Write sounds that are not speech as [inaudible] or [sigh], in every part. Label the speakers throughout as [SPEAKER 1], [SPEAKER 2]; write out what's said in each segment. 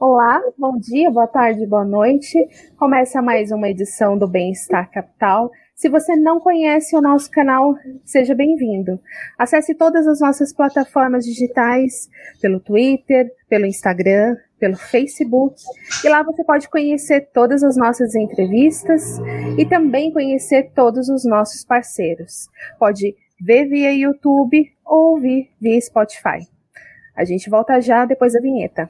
[SPEAKER 1] Olá, bom dia, boa tarde, boa noite. Começa mais uma edição do Bem-Estar Capital. Se você não conhece o nosso canal, seja bem-vindo. Acesse todas as nossas plataformas digitais, pelo Twitter, pelo Instagram, pelo Facebook, e lá você pode conhecer todas as nossas entrevistas e também conhecer todos os nossos parceiros. Pode ver via YouTube ou ouvir via Spotify. A gente volta já depois da vinheta.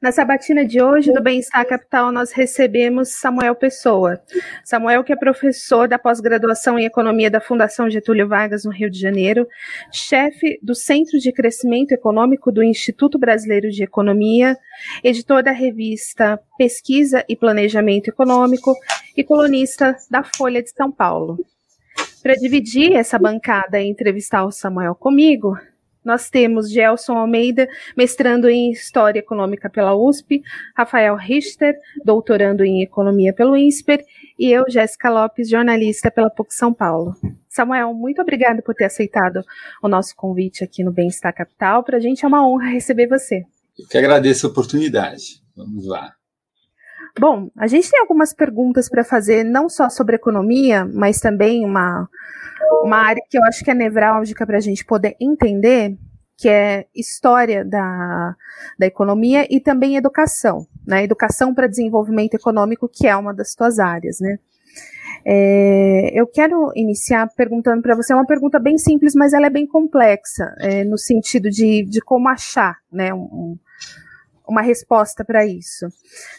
[SPEAKER 1] Na sabatina de hoje do Bem-Estar Capital, nós recebemos Samuel Pessoa. Samuel, que é professor da pós-graduação em Economia da Fundação Getúlio Vargas, no Rio de Janeiro, chefe do Centro de Crescimento Econômico do Instituto Brasileiro de Economia, editor da revista Pesquisa e Planejamento Econômico e colunista da Folha de São Paulo. Para dividir essa bancada e entrevistar o Samuel comigo, nós temos Gelson Almeida, mestrando em História Econômica pela USP, Rafael Richter, doutorando em Economia pelo INSPER, e eu, Jéssica Lopes, jornalista pela PUC São Paulo. Samuel, muito obrigada por ter aceitado o nosso convite aqui no Bem-Estar Capital. Para a gente é uma honra receber você.
[SPEAKER 2] Eu que agradeço a oportunidade. Vamos lá.
[SPEAKER 1] Bom, a gente tem algumas perguntas para fazer, não só sobre economia, mas também uma, uma área que eu acho que é nevrálgica para a gente poder entender, que é história da, da economia e também educação, né? Educação para desenvolvimento econômico, que é uma das suas áreas, né? É, eu quero iniciar perguntando para você uma pergunta bem simples, mas ela é bem complexa, é, no sentido de, de como achar né, um, uma resposta para isso.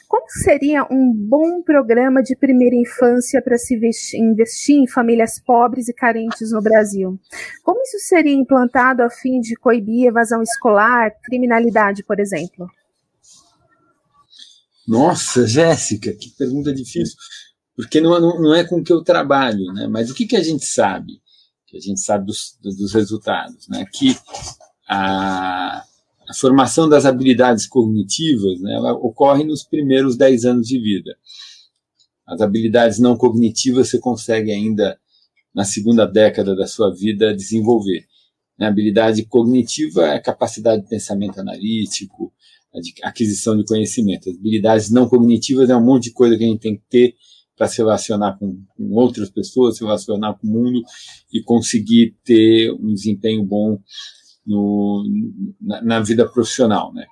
[SPEAKER 1] Como seria um bom programa de primeira infância para se investir em famílias pobres e carentes no Brasil? Como isso seria implantado a fim de coibir evasão escolar, criminalidade, por exemplo?
[SPEAKER 2] Nossa, Jéssica, que pergunta difícil, porque não, não, é com que eu trabalho, né? Mas o que, que a gente sabe? Que a gente sabe dos, dos resultados, né? Que a, a formação das habilidades cognitivas né, ela ocorre nos primeiros 10 anos de vida. As habilidades não cognitivas você consegue ainda, na segunda década da sua vida, desenvolver. A habilidade cognitiva é a capacidade de pensamento analítico, de aquisição de conhecimento. As habilidades não cognitivas é um monte de coisa que a gente tem que ter para se relacionar com, com, outras pessoas, se relacionar com o mundo e conseguir ter um desempenho bom no, na, na, vida profissional, né?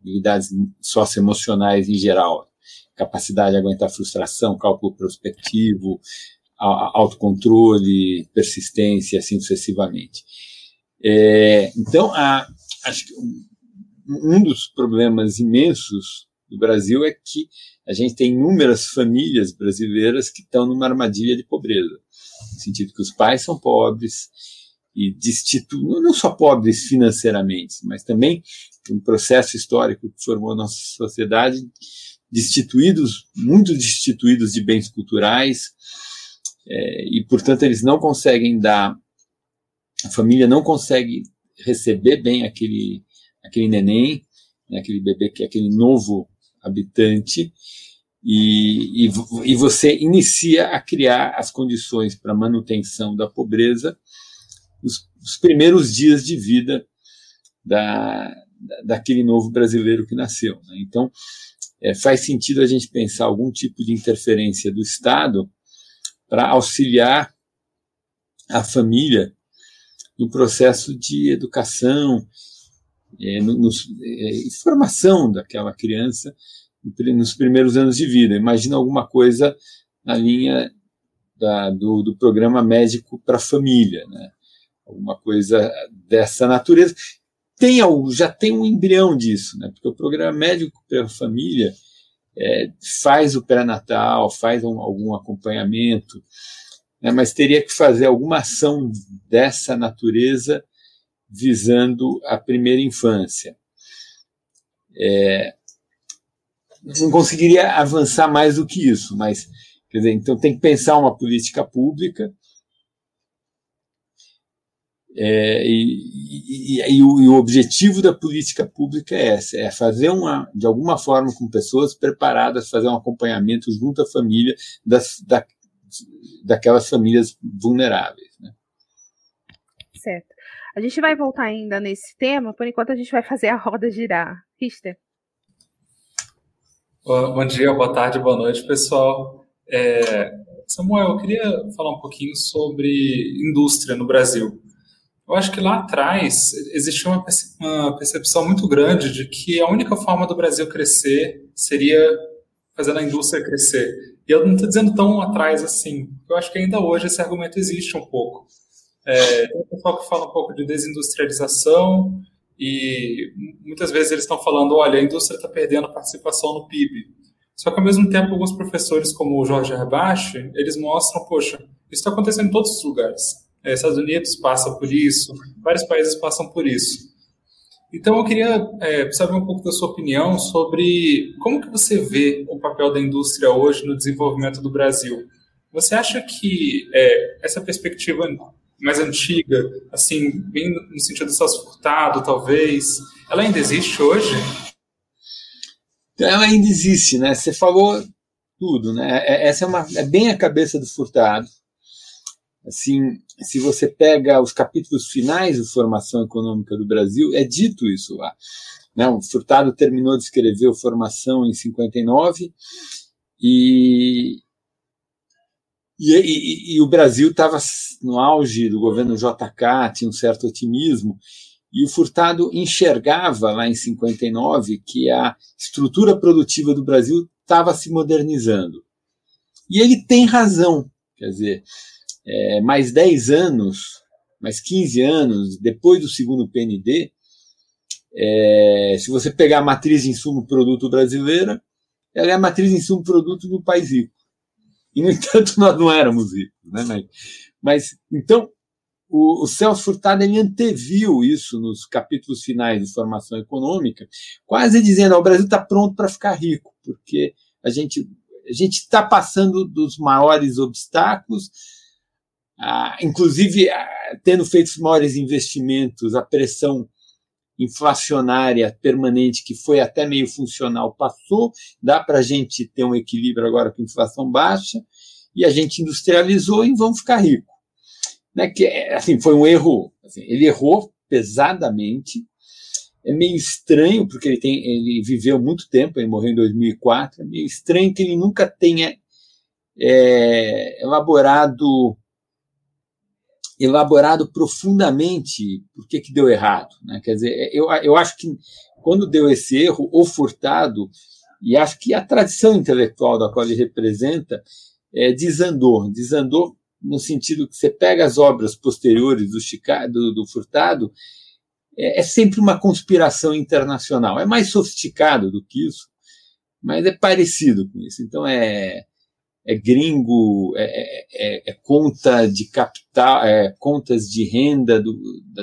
[SPEAKER 2] Habilidades socioemocionais em geral, capacidade de aguentar frustração, cálculo prospectivo, autocontrole, persistência, assim sucessivamente. É, então, a, acho que um, um dos problemas imensos do Brasil é que a gente tem inúmeras famílias brasileiras que estão numa armadilha de pobreza, no sentido que os pais são pobres, e destitu... não só pobres financeiramente, mas também um processo histórico que formou a nossa sociedade, destituídos, muito destituídos de bens culturais, é, e portanto eles não conseguem dar, a família não consegue receber bem aquele, aquele neném, né, aquele bebê, que é aquele novo habitante, e, e, e você inicia a criar as condições para manutenção da pobreza os, os primeiros dias de vida da, daquele novo brasileiro que nasceu. Né? Então, é, faz sentido a gente pensar algum tipo de interferência do Estado para auxiliar a família no processo de educação, é, no, no, é, formação daquela criança nos primeiros anos de vida. Imagina alguma coisa na linha da, do, do programa médico para a família, né? Alguma coisa dessa natureza. Tem, já tem um embrião disso, né? porque o programa médico para a família é, faz o pré-natal, faz um, algum acompanhamento, né, mas teria que fazer alguma ação dessa natureza visando a primeira infância. É, não conseguiria avançar mais do que isso, mas quer dizer, então tem que pensar uma política pública é, e, e, e, o, e, o, objetivo da política pública é esse, é fazer uma, de alguma forma, com pessoas preparadas, fazer um acompanhamento junto à família das, da, daquelas famílias vulneráveis. Né?
[SPEAKER 1] Certo. A gente vai voltar ainda nesse tema, por enquanto a gente vai fazer a roda girar. Richter.
[SPEAKER 3] Bom dia, boa tarde, boa noite, pessoal. É, Samuel, eu queria falar um pouquinho sobre indústria no Brasil. Eu acho que lá atrás existia uma, percepção muito grande de que a única forma do Brasil crescer seria fazendo a indústria crescer. E eu não estou dizendo tão atrás assim. Eu acho que ainda hoje esse argumento existe um pouco. É, tem pessoal que fala um pouco de desindustrialização e muitas vezes eles estão falando, olha, a indústria está perdendo participação no PIB. Só que ao mesmo tempo alguns professores como o Jorge Herbache, eles mostram, poxa, isso está acontecendo em todos os lugares. É, Estados Unidos passa por isso, vários países passam por isso. Então eu queria é, saber um pouco da sua opinião sobre como que você vê o papel da indústria hoje no desenvolvimento do Brasil. Você acha que é, essa perspectiva mais antiga, assim, bem no sentido do Celso Furtado, talvez, ela ainda existe hoje?
[SPEAKER 2] Ela ainda existe, né? Você falou tudo, né? É, essa é, uma, é bem a cabeça do Furtado. Assim, se você pega os capítulos finais de Formação Econômica do Brasil, é dito isso lá. Né? O Furtado terminou de escrever Formação em 59 e, e, e, e o Brasil estava no auge do governo JK, tinha um certo otimismo, e o Furtado enxergava lá em 59 que a estrutura produtiva do Brasil estava se modernizando. E ele tem razão. Quer dizer, é, mais 10 anos, mais 15 anos depois do segundo PND, é, se você pegar a matriz de insumo-produto brasileira, ela é a matriz de insumo-produto do país rico. E, no [laughs] entanto, nós não éramos ricos. Né? Mas, mas então, o, o Celso Furtado ele anteviu isso nos capítulos finais de formação econômica, quase dizendo: oh, o Brasil está pronto para ficar rico, porque a gente a gente está passando dos maiores obstáculos, ah, inclusive ah, tendo feito os maiores investimentos, a pressão inflacionária permanente, que foi até meio funcional, passou, dá para a gente ter um equilíbrio agora com inflação baixa, e a gente industrializou e vamos ficar rico. Né, que assim, foi um erro, assim, ele errou pesadamente, é meio estranho, porque ele, tem, ele viveu muito tempo, ele morreu em 2004, é meio estranho que ele nunca tenha é, elaborado elaborado profundamente por que, que deu errado. Né? Quer dizer, eu, eu acho que quando deu esse erro, o Furtado, e acho que a tradição intelectual da qual ele representa, é, desandou. Desandou no sentido que você pega as obras posteriores do, Chicago, do, do Furtado, é, é sempre uma conspiração internacional. É mais sofisticado do que isso, mas é parecido com isso. Então é é gringo, é, é, é, é, conta de capital, é contas de renda do,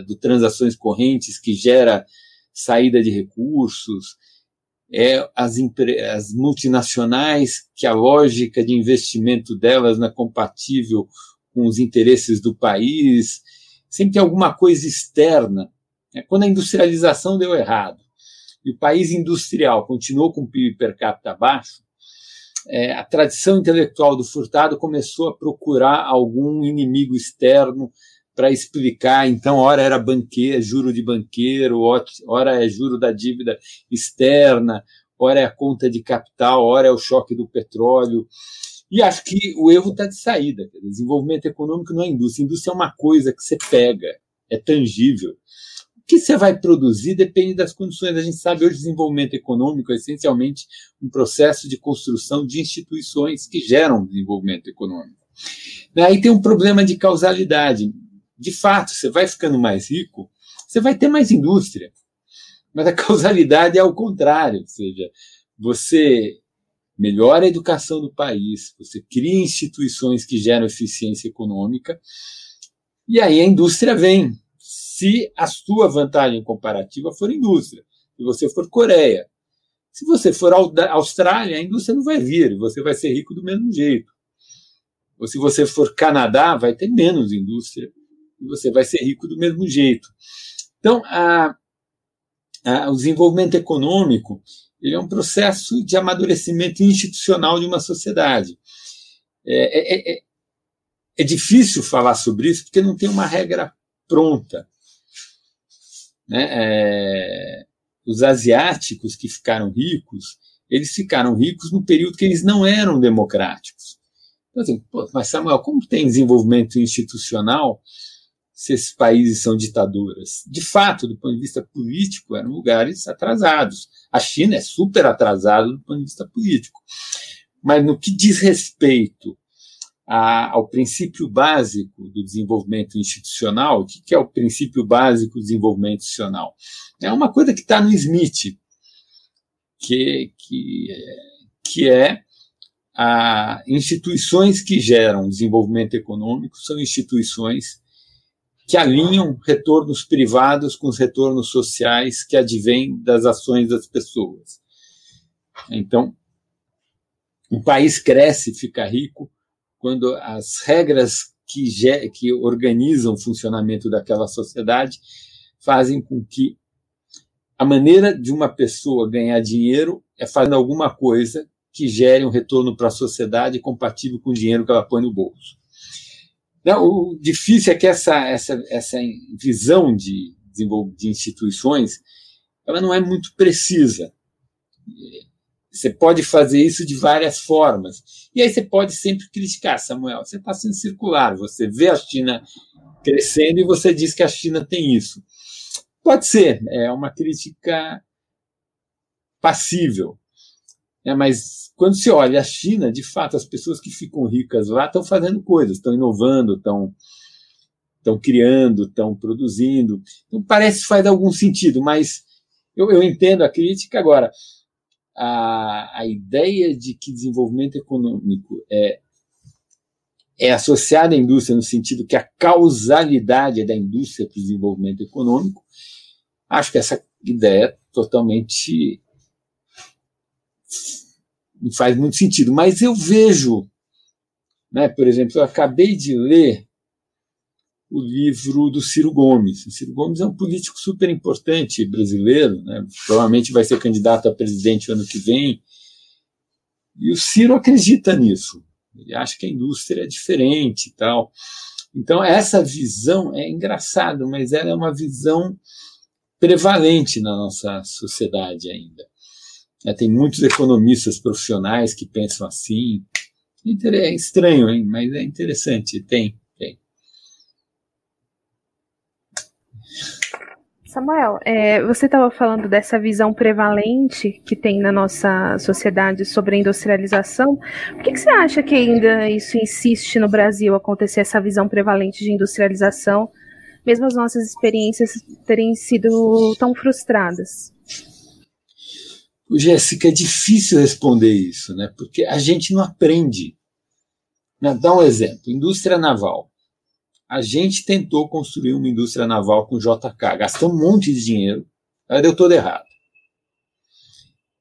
[SPEAKER 2] do transações correntes que gera saída de recursos, é as, as multinacionais que a lógica de investimento delas não é compatível com os interesses do país, sempre tem alguma coisa externa. É quando a industrialização deu errado e o país industrial continuou com o PIB per capita baixo, é, a tradição intelectual do Furtado começou a procurar algum inimigo externo para explicar. Então, ora era banqueiro, juro de banqueiro, ora é juro da dívida externa, ora é a conta de capital, ora é o choque do petróleo. E acho que o erro está de saída. Desenvolvimento econômico não é indústria. Indústria é uma coisa que você pega, é tangível que você vai produzir depende das condições. A gente sabe hoje desenvolvimento econômico é essencialmente um processo de construção de instituições que geram desenvolvimento econômico. Aí tem um problema de causalidade. De fato, você vai ficando mais rico, você vai ter mais indústria. Mas a [laughs] causalidade é ao contrário, ou seja, você melhora a educação do país, você cria instituições que geram eficiência econômica, e aí a indústria vem. Se a sua vantagem comparativa for indústria, se você for Coreia, se você for Austrália, a indústria não vai vir, você vai ser rico do mesmo jeito. Ou se você for Canadá, vai ter menos indústria e você vai ser rico do mesmo jeito. Então, a, a, o desenvolvimento econômico ele é um processo de amadurecimento institucional de uma sociedade. É, é, é, é difícil falar sobre isso porque não tem uma regra pronta. Né? É, os asiáticos que ficaram ricos, eles ficaram ricos no período que eles não eram democráticos. Então, assim, pô, mas Samuel, como tem desenvolvimento institucional se esses países são ditaduras? De fato, do ponto de vista político, eram lugares atrasados. A China é super atrasada do ponto de vista político. Mas no que diz respeito a, ao princípio básico do desenvolvimento institucional, o que, que é o princípio básico do desenvolvimento institucional? É uma coisa que está no Smith, que, que, que é a instituições que geram desenvolvimento econômico são instituições que alinham retornos privados com os retornos sociais que advêm das ações das pessoas. Então, um país cresce, fica rico, quando as regras que, que organizam o funcionamento daquela sociedade fazem com que a maneira de uma pessoa ganhar dinheiro é fazendo alguma coisa que gere um retorno para a sociedade compatível com o dinheiro que ela põe no bolso. Não, o difícil é que essa, essa, essa visão de, de instituições ela não é muito precisa. Você pode fazer isso de várias formas. E aí você pode sempre criticar, Samuel, você está sendo circular, você vê a China crescendo e você diz que a China tem isso. Pode ser, é uma crítica passível. É, mas quando se olha a China, de fato, as pessoas que ficam ricas lá estão fazendo coisas, estão inovando, estão, estão criando, estão produzindo. Então, parece que faz algum sentido, mas eu, eu entendo a crítica. Agora, a, a ideia de que desenvolvimento econômico é, é associado à indústria no sentido que a causalidade é da indústria para o desenvolvimento econômico, acho que essa ideia é totalmente não faz muito sentido. Mas eu vejo, né, por exemplo, eu acabei de ler o livro do Ciro Gomes. O Ciro Gomes é um político super importante brasileiro, né, provavelmente vai ser candidato a presidente ano que vem. E o Ciro acredita nisso. Ele acha que a indústria é diferente e tal. Então, essa visão é engraçado, mas ela é uma visão prevalente na nossa sociedade ainda. É, tem muitos economistas profissionais que pensam assim. É estranho, hein? mas é interessante. Tem, tem.
[SPEAKER 1] Samuel, é, você estava falando dessa visão prevalente que tem na nossa sociedade sobre a industrialização. Por que, que, você acha que ainda isso insiste no Brasil acontecer essa visão prevalente de industrialização, mesmo as nossas experiências terem sido tão frustradas?
[SPEAKER 2] Jéssica, é difícil responder isso, né? Porque a gente não aprende. Né? Dá um exemplo: indústria naval. A gente tentou construir uma indústria naval com JK, gastamos um monte de dinheiro, ela deu todo errado.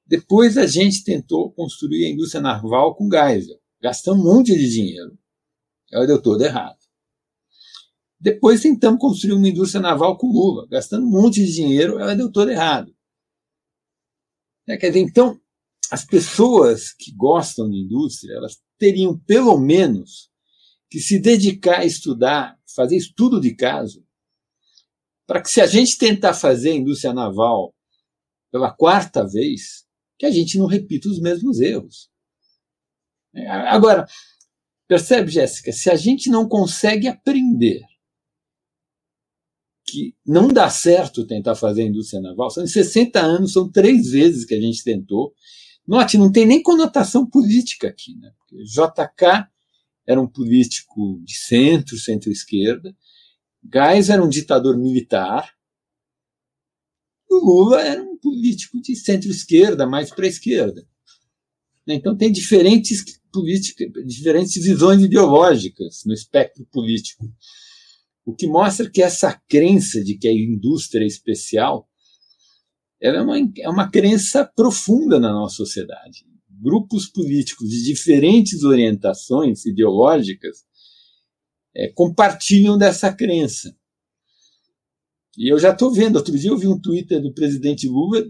[SPEAKER 2] Depois a gente tentou construir a indústria naval com Geisel, gastamos um monte de dinheiro, ela deu todo errado. Depois tentamos construir uma indústria naval com Lula, gastando um monte de dinheiro, ela deu todo errado. É, quer dizer, então, as pessoas que gostam de indústria, elas teriam pelo menos que se dedicar a estudar, fazer estudo de caso, para que se a gente tentar fazer a indústria naval pela quarta vez, que a gente não repita os mesmos erros. É, agora, percebe, Jéssica, se a gente não consegue aprender que não dá certo tentar fazer a indústria naval. São 60 anos, são três vezes que a gente tentou. Note, não tem nem conotação política aqui. Né? JK era um político de centro, centro-esquerda. Gás era um ditador militar. O Lula era um político de centro-esquerda, mais para a esquerda. Então, tem diferentes políticas, diferentes visões ideológicas no espectro político. O que mostra que essa crença de que a indústria é especial ela é uma, é uma crença profunda na nossa sociedade. Grupos políticos de diferentes orientações ideológicas é, compartilham dessa crença. E eu já estou vendo, outro dia eu vi um Twitter do presidente Lula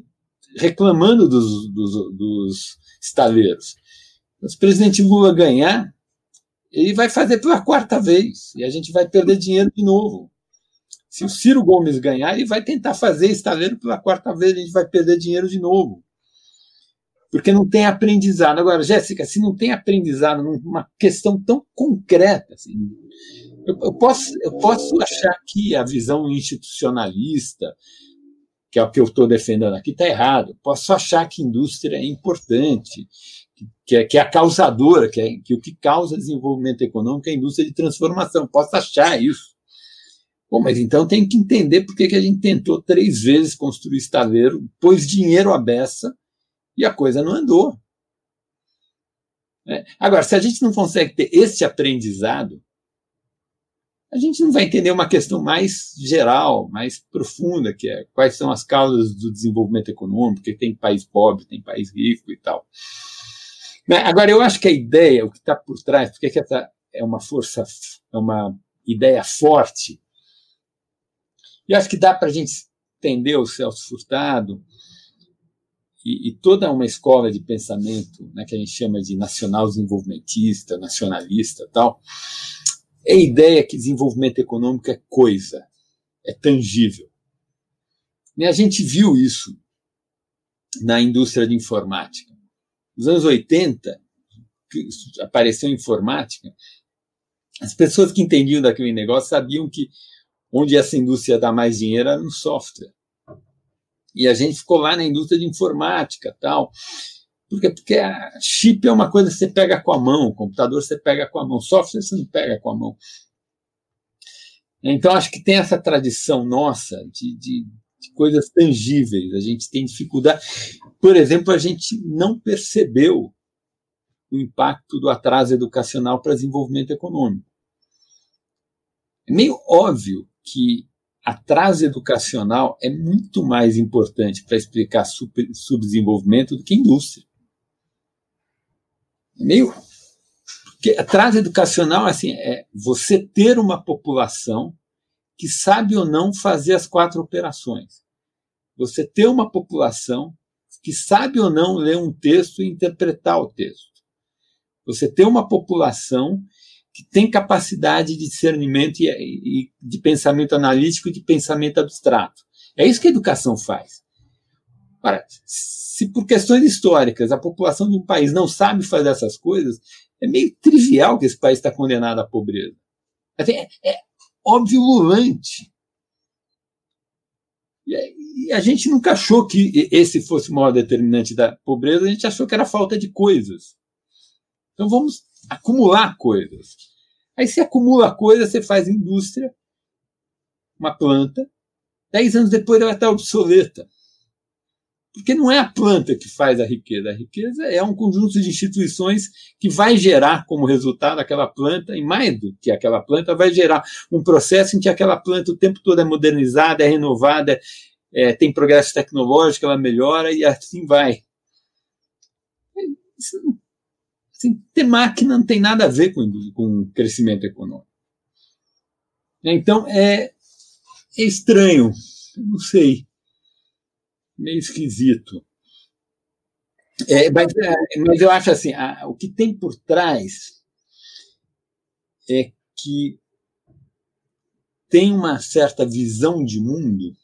[SPEAKER 2] reclamando dos, dos, dos estaleiros. Se o presidente Lula ganhar, ele vai fazer pela quarta vez e a gente vai perder dinheiro de novo. Se o Ciro Gomes ganhar, ele vai tentar fazer estaleiro pela quarta vez, a gente vai perder dinheiro de novo. Porque não tem aprendizado. Agora, Jéssica, se não tem aprendizado numa questão tão concreta, assim, eu, eu, posso, eu posso achar que a visão institucionalista, que é o que eu estou defendendo aqui, está errado. Posso achar que indústria é importante, que é, que é a causadora, que, é, que o que causa desenvolvimento econômico é a indústria de transformação. Posso achar isso. Bom, mas então tem que entender por que, que a gente tentou três vezes construir estaleiro, pôs dinheiro à beça e a coisa não andou. É. Agora, se a gente não consegue ter esse aprendizado, a gente não vai entender uma questão mais geral, mais profunda, que é quais são as causas do desenvolvimento econômico, porque tem país pobre, tem país rico e tal. Né? Agora, eu acho que a ideia, o que está por trás, porque que essa é uma força, é uma ideia forte, e acho que dá para a gente entender o Celso Furtado e, e, toda uma escola de pensamento né, que a gente chama de nacional desenvolvimentista, nacionalista tal, é a ideia que desenvolvimento econômico é coisa, é tangível. E a gente viu isso na indústria de informática. Nos anos 80, apareceu informática, as pessoas que entendiam daquele negócio sabiam que onde essa indústria dá mais dinheiro era no software. E a gente ficou lá na indústria de informática tal. Porque, porque a chip é uma coisa que você pega com a mão, computador você pega com a mão, software você não pega com a mão. Então, acho que tem essa tradição nossa de, de, de coisas tangíveis. A gente tem dificuldade. Por exemplo, a gente não percebeu o impacto do atraso educacional para desenvolvimento econômico. É meio óbvio que atraso educacional é muito mais importante para explicar subdesenvolvimento do que indústria. É meio. Porque atraso educacional assim, é você ter uma população que sabe ou não fazer as quatro operações. Você ter uma população que sabe ou não ler um texto e interpretar o texto. Você ter uma população que tem capacidade de discernimento e, e, de pensamento analítico e de pensamento abstrato. É isso que a educação faz. Ora, se por questões históricas a população de um país não sabe fazer essas coisas, é meio trivial que esse país está condenado à pobreza. É, é óbvio lulante. E a gente nunca achou que esse fosse o maior determinante da pobreza, a gente achou que era falta de coisas. Então vamos acumular coisas. Aí você acumula coisa, você faz indústria, uma planta, dez anos depois ela está obsoleta. Porque não é a planta que faz a riqueza, a riqueza é um conjunto de instituições que vai gerar como resultado aquela planta, e mais do que aquela planta, vai gerar um processo em que aquela planta o tempo todo é modernizada, é renovada, é, tem progresso tecnológico, ela melhora e assim vai. Isso Assim, ter máquina não tem nada a ver com, com crescimento econômico. Então, é, é estranho, não sei, meio esquisito. É, mas, é, mas, eu acho assim, a, o que tem por trás é que tem uma certa visão de mundo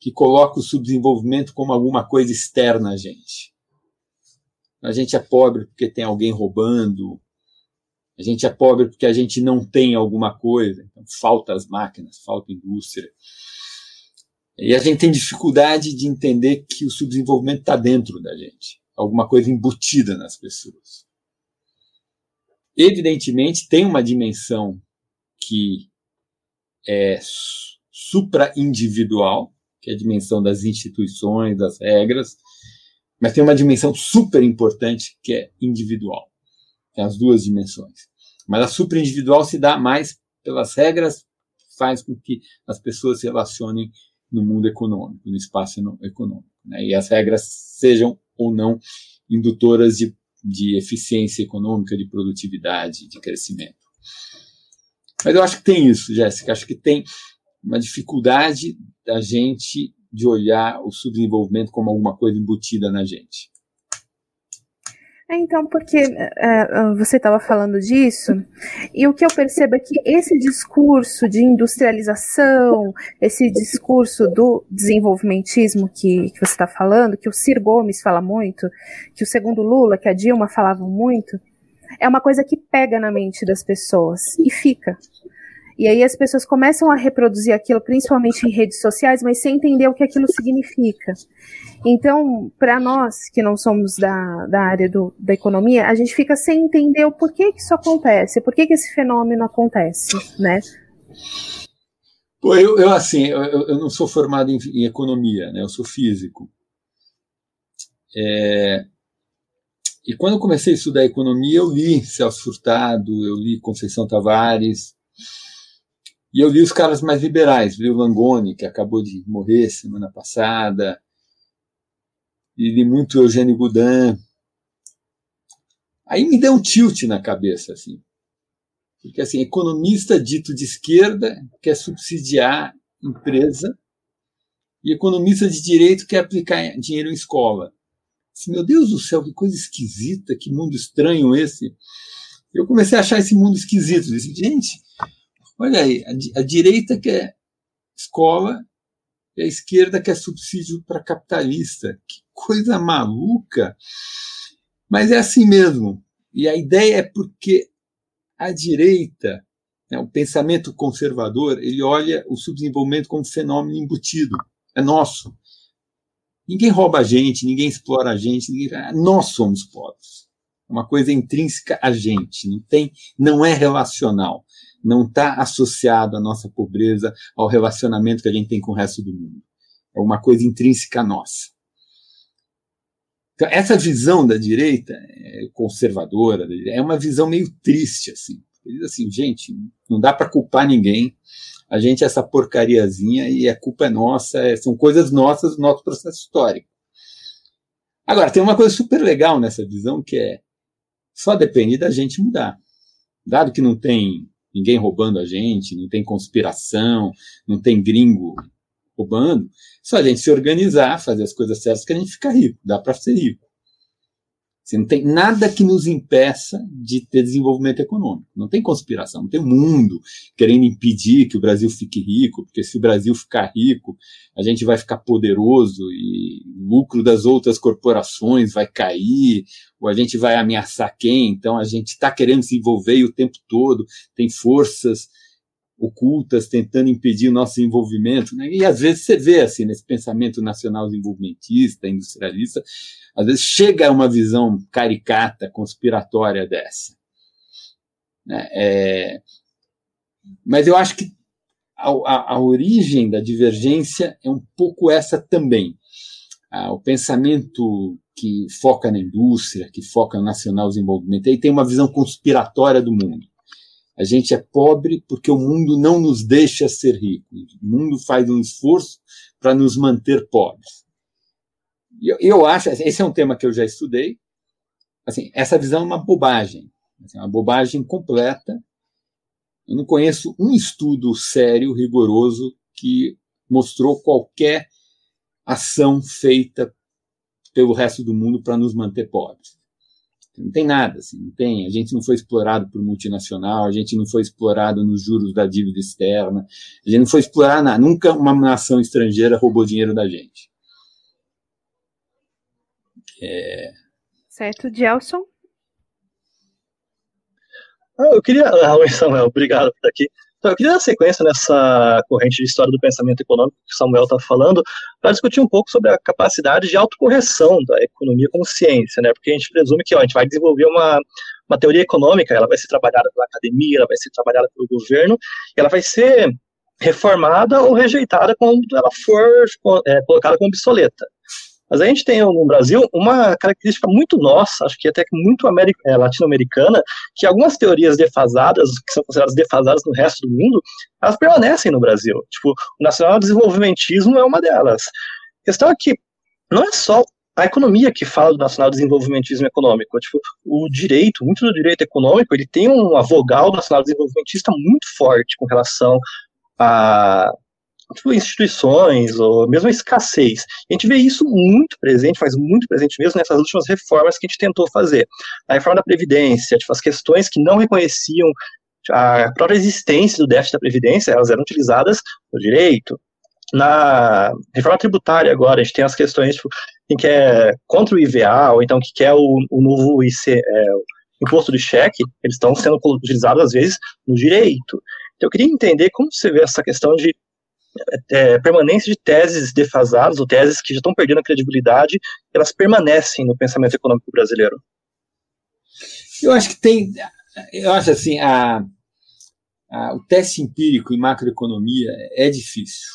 [SPEAKER 2] que coloca o subdesenvolvimento como alguma coisa externa a gente. A gente é pobre porque tem alguém roubando. A gente é pobre porque a gente não tem alguma coisa. Então, falta as máquinas, falta indústria. E a gente tem dificuldade de entender que o subdesenvolvimento está dentro da gente. Alguma coisa embutida nas pessoas. Evidentemente, tem uma dimensão que é supra-individual, que é a dimensão das instituições, das regras, Mas tem uma dimensão super importante que é individual. Tem as duas dimensões. Mas a super individual se dá mais pelas regras faz com que as pessoas se relacionem no mundo econômico, no espaço econômico. Né? E as regras sejam ou não indutoras de, de eficiência econômica, de produtividade, de crescimento. Mas eu acho que tem isso, Jéssica. Acho que tem uma dificuldade da gente de olhar o subdesenvolvimento como alguma coisa embutida na gente.
[SPEAKER 1] É, então, porque é, é você estava falando disso, e o que eu percebo é que esse discurso de industrialização, esse discurso do desenvolvimentismo que, que você está falando, que o Ciro Gomes fala muito, que o segundo Lula, que a Dilma falavam muito, é uma coisa que pega na mente das pessoas e fica. E aí as pessoas começam a reproduzir aquilo, principalmente em redes sociais, mas sem entender o que aquilo significa. Então, para nós que não somos da, da área do, da economia, a gente fica sem entender o porquê que isso acontece, por que, esse fenômeno acontece, né?
[SPEAKER 2] Eu, eu assim, eu, eu, não sou formado em, em, economia, né? Eu sou físico. É, e quando eu comecei a estudar economia, eu li Celso Furtado, eu li Conceição Tavares, e eu li os caras mais liberais, li o Langoni, que acabou de morrer semana passada, e li muito Eugênio Goudin. Aí me deu um tilt na cabeça, assim. Porque, assim, economista dito de esquerda quer subsidiar empresa e economista de direito quer aplicar dinheiro em escola. Assim, meu Deus do céu, que coisa esquisita, que mundo estranho esse. Eu comecei a achar esse mundo esquisito. Disse, gente, olha aí, a, a direita quer escola e a esquerda quer subsídio para capitalista. Que coisa maluca! Mas é assim mesmo. E a ideia é porque a direita, né, o pensamento conservador, ele olha o subdesenvolvimento como fenômeno embutido. É nosso. Ninguém rouba a gente, ninguém explora a gente, ninguém... nós somos pobres. É uma coisa intrínseca a gente, não tem, não é relacional não está associado à nossa pobreza, ao relacionamento que a gente tem com o resto do mundo. É uma coisa intrínseca nossa. Então, essa visão da direita é conservadora é uma visão meio triste, assim. Diz assim, gente, não dá para culpar ninguém. A gente é essa porcariazinha e a culpa é nossa, é, são coisas nossas do nosso processo histórico. Agora, tem uma coisa super legal nessa visão que é só depende da gente mudar. Dado que não tem ninguém roubando a gente, não tem conspiração, não tem gringo roubando. Só a gente se organizar, fazer as coisas certas que a gente fica rico, dá para ser rico. Assim, não tem nada que nos impeça de ter desenvolvimento econômico. Não tem conspiração, não tem mundo querendo impedir que o Brasil fique rico, porque se o Brasil ficar rico, a gente vai ficar poderoso e o lucro das outras corporações vai cair, ou a gente vai ameaçar quem. Então a gente está querendo se envolver o tempo todo, tem forças ocultas tentando impedir o nosso desenvolvimento. Né? E às vezes você vê assim, nesse pensamento nacional desenvolvimentista, industrialista, às vezes chega a uma visão caricata, conspiratória dessa. Né? É, mas eu acho que a, a, a, origem da divergência é um pouco essa também. Ah, o pensamento que foca na indústria, que foca no nacional desenvolvimento, aí tem uma visão conspiratória do mundo. A gente é pobre porque o mundo não nos deixa ser ricos. O mundo faz um esforço para nos manter pobres. Eu, eu acho, esse é um tema que eu já estudei, assim, essa visão é uma bobagem, assim, uma bobagem completa. Eu não conheço um estudo sério, rigoroso, que mostrou qualquer ação feita pelo resto do mundo para nos manter pobres. Não tem nada, assim, não tem. A gente não foi explorado por multinacional, a gente não foi explorado nos juros da dívida externa, a gente não foi explorado nada. Nunca uma nação estrangeira roubou dinheiro da gente.
[SPEAKER 1] É... Certo, Gelson?
[SPEAKER 4] Ah, eu queria. [laughs] Ah, oi, Samuel, obrigado por estar aqui. Então, eu queria dar sequência nessa corrente de história do pensamento econômico que o Samuel está falando, para discutir um pouco sobre a capacidade de autocorreção da economia como ciência, né? Porque a gente presume que ó, a gente vai desenvolver uma, uma teoria econômica, ela vai ser trabalhada pela academia, ela vai ser trabalhada pelo governo, e ela vai ser reformada ou rejeitada quando ela for é, colocada como obsoleta. Mas a gente tem no Brasil uma característica muito nossa, acho que até muito é, latino-americana, que algumas teorias defasadas, que são consideradas defasadas no resto do mundo, elas permanecem no Brasil. Tipo, o nacional desenvolvimentismo é uma delas. A questão é que não é só a economia que fala do nacional desenvolvimentismo econômico. Tipo, o direito, muito do direito econômico, ele tem uma vogal nacional desenvolvimentista muito forte com relação a tipo, instituições, ou mesmo a escassez. A gente vê isso muito presente, faz muito presente mesmo nessas últimas reformas que a gente tentou fazer. A reforma da Previdência, tipo, as questões que não reconheciam a própria existência do déficit da Previdência, elas eram utilizadas no direito. Na reforma tributária agora, a gente tem as questões, tipo, quem quer contra o IVA, ou então que quer o, o novo IC, é, imposto de cheque, eles estão sendo utilizados às vezes no direito. Então eu queria entender como você vê essa questão de é, permanência de teses defasadas, ou teses que já estão perdendo a credibilidade, elas permanecem no pensamento econômico brasileiro?
[SPEAKER 2] Eu acho que tem, eu acho assim, a, a, o teste empírico em macroeconomia é difícil.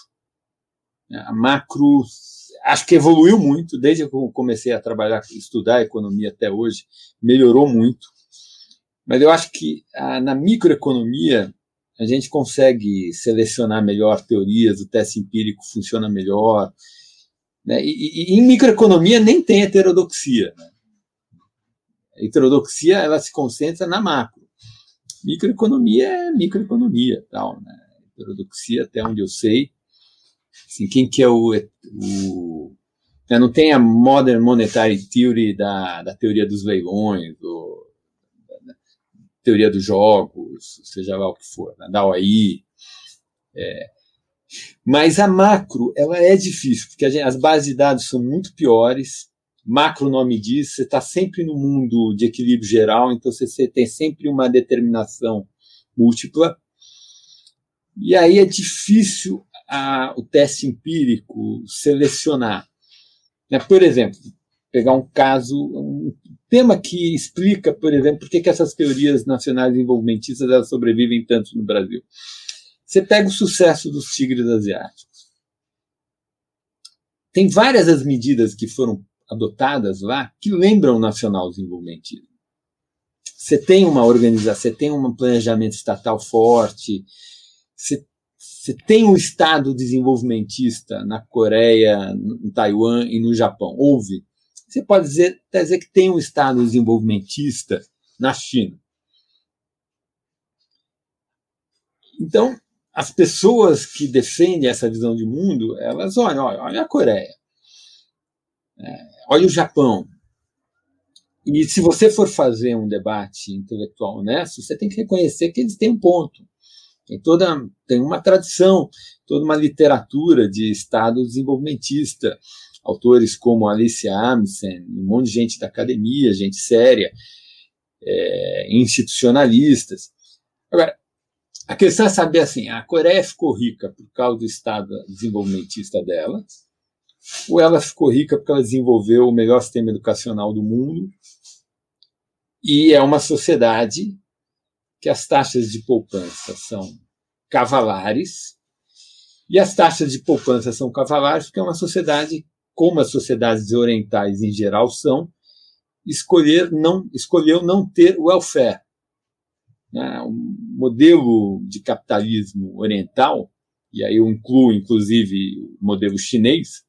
[SPEAKER 2] A macro, acho que evoluiu muito, desde que eu comecei a trabalhar, estudar economia até hoje, melhorou muito. Mas eu acho que a, na microeconomia, a gente consegue selecionar melhor teorias, o teste empírico funciona melhor. Né? E, e, em microeconomia nem tem heterodoxia. Né? A heterodoxia ela se concentra na macro. Microeconomia é microeconomia. Tal, né? Heterodoxia, até onde eu sei. Assim, quem que é o. o né? não tem a Modern Monetary Theory da, da teoria dos leilões, ou teoria dos jogos, seja lá o que for, né, da. É. Mas a macro, ela é difícil, porque gente, as bases de dados são muito piores. Macro, nome diz, você está sempre no mundo de equilíbrio geral, então você, você tem sempre uma determinação múltipla. E aí é difícil a, o teste empírico selecionar. Né? Por exemplo, pegar um caso, tema que explica, por exemplo, por que, essas teorias nacionais desenvolvimentistas elas sobrevivem tanto no Brasil. Você pega o sucesso dos tigres asiáticos. Tem várias as medidas que foram adotadas lá que lembram o nacional desenvolvimentismo. Você tem uma organização, você tem um planejamento estatal forte, você, você tem um Estado desenvolvimentista na Coreia, em Taiwan e no Japão. Houve. Você pode dizer, dizer que tem um Estado desenvolvimentista na China. Então, as pessoas que defendem essa visão de mundo, elas olham, olha, olha a Coreia, é, olha o Japão. E se você for fazer um debate intelectual honesto, você tem que reconhecer que eles têm um ponto. Tem toda tem uma tradição, toda uma literatura de Estado desenvolvimentista autores como Alicia Amundsen, um monte de gente da academia, gente séria, é, institucionalistas. Agora, a questão é saber assim, a Coreia ficou rica por causa do estado desenvolvimentista dela, ou ela ficou rica porque ela desenvolveu o melhor sistema educacional do mundo e é uma sociedade que as taxas de poupança são cavalares e as taxas de poupança são cavalares porque é uma sociedade como as sociedades orientais em geral são, escolher não, escolheu não ter welfare. Né? O modelo de capitalismo oriental, e aí eu incluo inclusive o modelo chinês,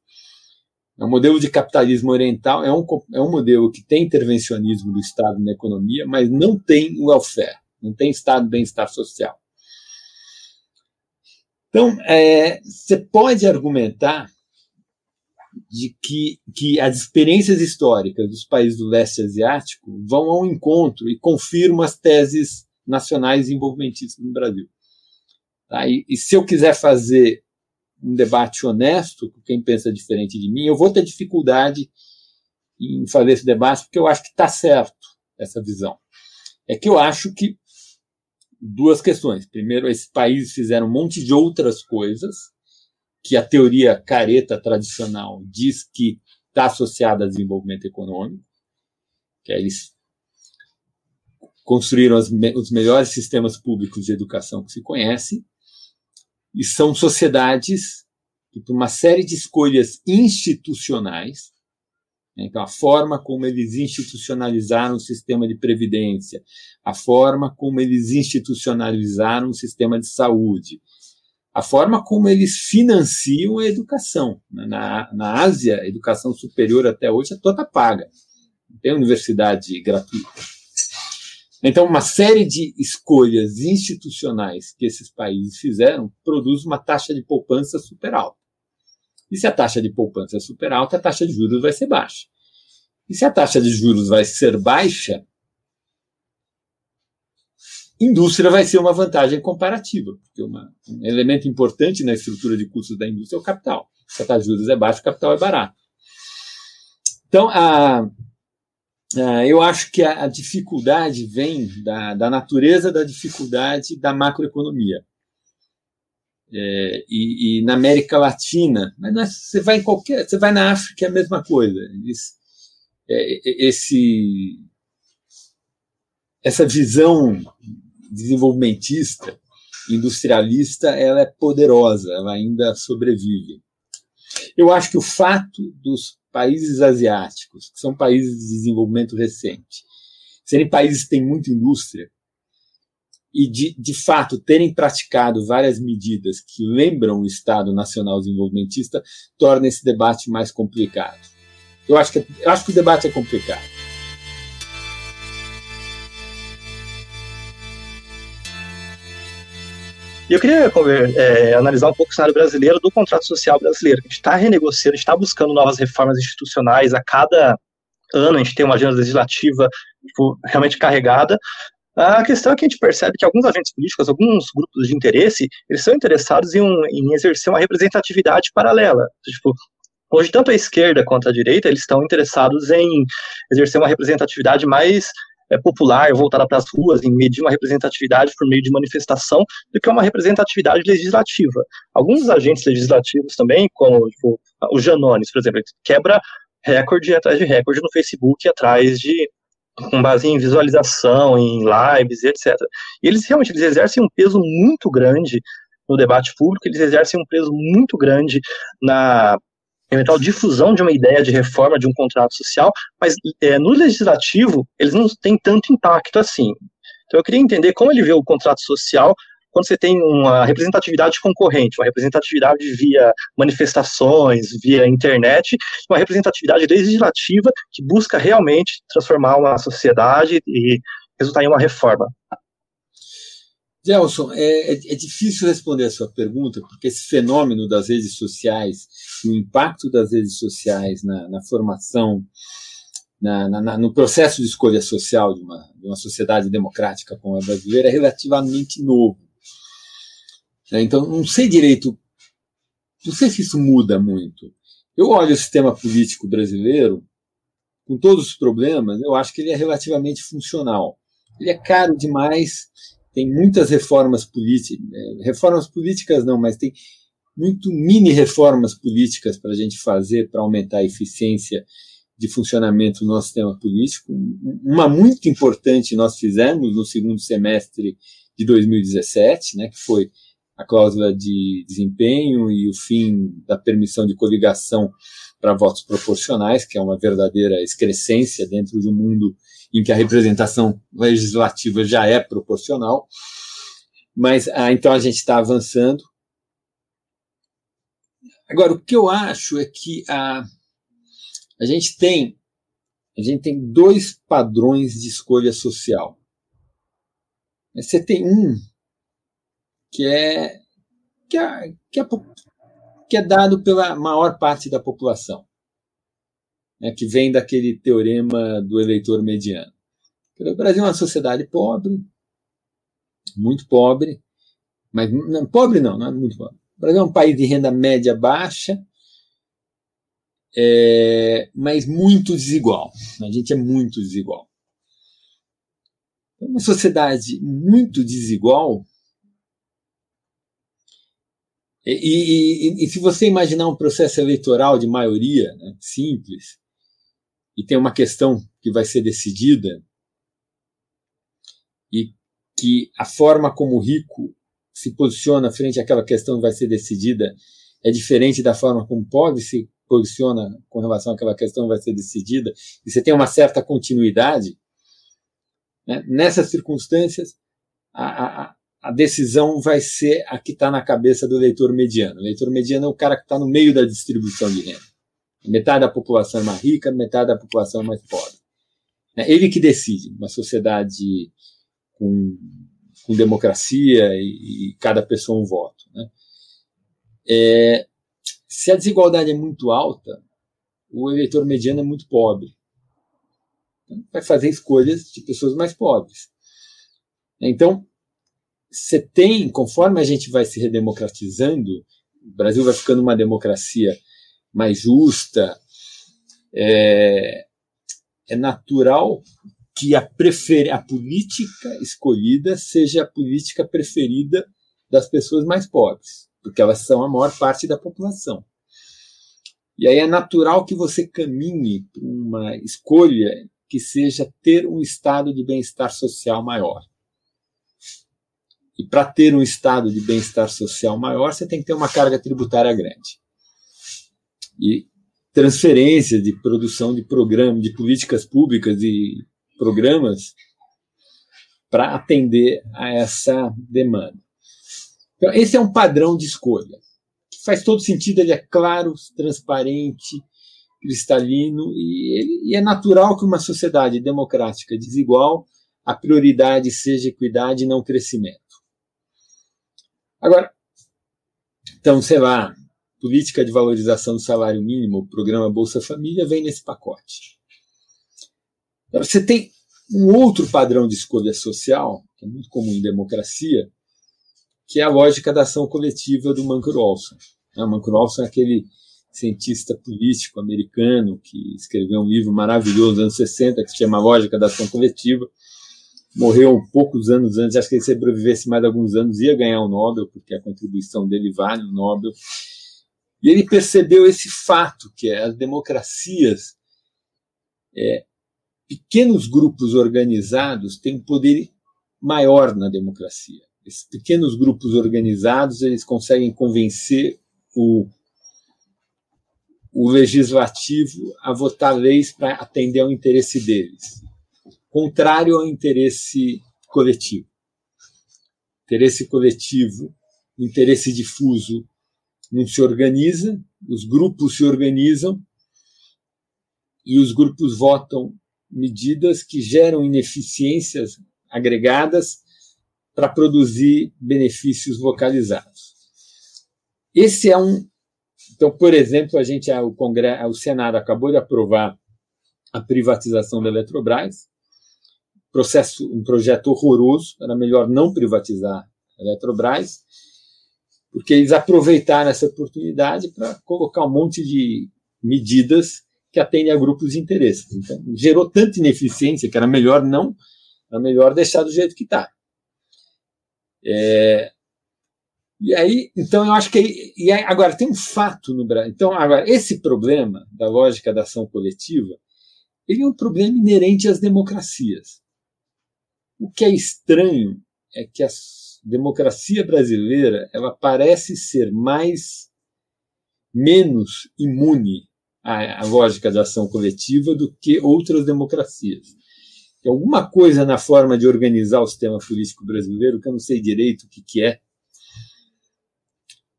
[SPEAKER 2] o é modelo de capitalismo oriental é um, é um modelo que tem intervencionismo do Estado na economia, mas não tem welfare, não tem Estado bem-estar social. Então, é, você pode argumentar de que, que as experiências históricas dos países do leste asiático vão ao encontro e confirmam as teses nacionais desenvolvimentistas no Brasil. Tá? E, e, se eu quiser fazer um debate honesto com quem pensa diferente de mim, eu vou ter dificuldade em fazer esse debate, porque eu acho que está certo essa visão. É que eu acho que duas questões. Primeiro, esses países fizeram um monte de outras coisas que a teoria careta tradicional diz que está associada a desenvolvimento econômico, que eles construíram as, os melhores sistemas públicos de educação que se conhece, e são sociedades que, por uma série de escolhas institucionais, Então, a forma como eles institucionalizaram o sistema de previdência, a forma como eles institucionalizaram o sistema de saúde, a forma como eles financiam a educação. Na, na Ásia, a educação superior até hoje é toda paga. Não tem universidade gratuita. Então, uma série de escolhas institucionais que esses países fizeram produz uma taxa de poupança super alta. E se a taxa de poupança é super alta, a taxa de juros vai ser baixa. E se a taxa de juros vai ser baixa, indústria vai ser uma vantagem comparativa, porque uma, um elemento importante na estrutura de custos da indústria é o capital. Se a taxa de juros é baixa, o capital é barato. Então, a, a, eu acho que a, a dificuldade vem da, da, natureza da dificuldade da macroeconomia. É, e, e, na América Latina, mas é, você vai em qualquer, você vai na África é a mesma coisa. Eles, é, esse, essa visão desenvolvimentista, industrialista, ela é poderosa, ela ainda sobrevive. Eu acho que o fato dos países asiáticos, que são países de desenvolvimento recente, serem países que têm muita indústria, e de, de fato terem praticado várias medidas que lembram o Estado Nacional Desenvolvimentista, torna esse debate mais complicado. Eu acho que, eu acho que o debate é complicado.
[SPEAKER 4] E eu queria é, analisar um pouco o cenário brasileiro do contrato social brasileiro. A gente está renegociando, a gente está buscando novas reformas institucionais. A cada ano a gente tem uma agenda legislativa tipo, realmente carregada. A questão é que a gente percebe que alguns agentes políticos, alguns grupos de interesse, eles são interessados em, um, em exercer uma representatividade paralela. Tipo, hoje, tanto a esquerda quanto a direita, eles estão interessados em exercer uma representatividade mais é, popular, voltada para as ruas, em medir uma representatividade por meio de manifestação, do que uma representatividade legislativa. Alguns agentes legislativos também, como tipo, o Janones, por exemplo, quebra recorde atrás de recorde no Facebook, atrás de com base em visualização, em lives, etc. E eles realmente eles exercem um peso muito grande no debate público, eles exercem um peso muito grande na eventual difusão de uma ideia de reforma de um contrato social, mas é, no legislativo eles não têm tanto impacto assim. Então eu queria entender como ele vê o contrato social quando você tem uma representatividade concorrente, uma representatividade via manifestações, via internet, uma representatividade legislativa que busca realmente transformar uma sociedade e resultar em uma reforma.
[SPEAKER 2] Gelson, é, é, é, difícil responder a sua pergunta, porque esse fenômeno das redes sociais, o impacto das redes sociais na, na formação, na, na, no processo de escolha social de uma, de uma sociedade democrática como a brasileira, é relativamente novo. É, então, não sei direito, não sei se isso muda muito. Eu olho o sistema político brasileiro, com todos os problemas, eu acho que ele é relativamente funcional. Ele é caro demais tem muitas reformas políticas, é, reformas políticas não, mas tem muito mini reformas políticas para a gente fazer para aumentar a eficiência de funcionamento do nosso sistema político. Uma muito importante nós fizemos no segundo semestre de 2017, né, que foi a cláusula de desempenho e o fim da permissão de coligação para votos proporcionais, que é uma verdadeira excrescência dentro de um mundo em que a representação legislativa já é proporcional. Mas ah, então a gente está avançando. Agora, o que eu acho é que a, a gente tem a gente tem dois padrões de escolha social. Você tem um que é que é, que é, que é dado pela maior parte da população né, que vem daquele teorema do eleitor mediano. O Brasil é uma sociedade pobre, muito pobre, mas não, pobre não, não é muito pobre. O Brasil é um país de renda média baixa, é, mas muito desigual. A gente é muito desigual. É uma sociedade muito desigual. E, e, e, e, se você imaginar um processo eleitoral de maioria né, simples, e tem uma questão que vai ser decidida e que a forma como o rico se posiciona frente àquela questão que vai ser decidida é diferente da forma como o pobre se posiciona com relação àquela questão vai ser decidida, e você tem uma certa continuidade, né? nessas circunstâncias, a, a, a decisão vai ser a que está na cabeça do leitor mediano. O leitor mediano é o cara que está no meio da distribuição de renda. Metade da população é mais rica, metade da população é mais pobre. É ele que decide, uma sociedade com, com democracia e, e, cada pessoa um voto. Né? É, se a desigualdade é muito alta, o eleitor mediano é muito pobre. Então, vai fazer escolhas de pessoas mais pobres. Então, você tem, conforme a gente vai se redemocratizando, o Brasil vai ficando uma democracia mais justa, é, é natural que a, prefer, a política escolhida seja a política preferida das pessoas mais pobres, porque elas são a maior parte da população. E aí é natural que você caminhe para uma escolha que seja ter um estado de bem-estar social maior. E para ter um estado de bem-estar social maior, você tem que ter uma carga tributária grande. E transferência de produção de programas, de políticas públicas e programas para atender a essa demanda. Então, esse é um padrão de escolha. Faz todo sentido, ele é claro, transparente, cristalino, e, ele, e é natural que uma sociedade democrática desigual a prioridade seja equidade e não crescimento. Agora, então, sei lá, política de valorização do salário mínimo, o programa Bolsa Família, vem nesse pacote. Você tem um outro padrão de escolha social, que é muito comum em democracia, que é a lógica da ação coletiva do Mancur Olson. O Mancur Olson é aquele cientista político americano que escreveu um livro maravilhoso nos anos 60 que se chama Lógica da Ação Coletiva, morreu poucos anos antes, acho que ele sobrevivesse mais alguns anos, ia ganhar o Nobel, porque a contribuição dele vale o Nobel. E ele percebeu esse fato, que é as democracias, é, pequenos grupos organizados têm um poder maior na democracia. Esses pequenos grupos organizados, eles conseguem convencer o, o legislativo a votar leis para atender ao interesse deles contrário ao interesse coletivo. Interesse coletivo, interesse difuso não se organiza, os grupos se organizam e os grupos votam medidas que geram ineficiências agregadas para produzir benefícios localizados. Esse é um. Então, por exemplo, a gente, o, Congresso, o Senado acabou de aprovar a privatização da Eletrobras, processo, um projeto horroroso, era melhor não privatizar a Eletrobras, porque eles aproveitaram essa oportunidade para colocar um monte de medidas que atendem a grupos de interesse. Então, gerou tanta ineficiência que era melhor não, era melhor deixar do jeito que está. É, e aí, então eu acho que e aí, agora tem um fato no Brasil. Então agora esse problema da lógica da ação coletiva, ele é um problema inerente às democracias. O que é estranho é que a democracia brasileira ela parece ser mais menos imune à, à lógica da ação coletiva do que outras democracias. Tem alguma coisa na forma de organizar o sistema político brasileiro que eu não sei direito o que, que é,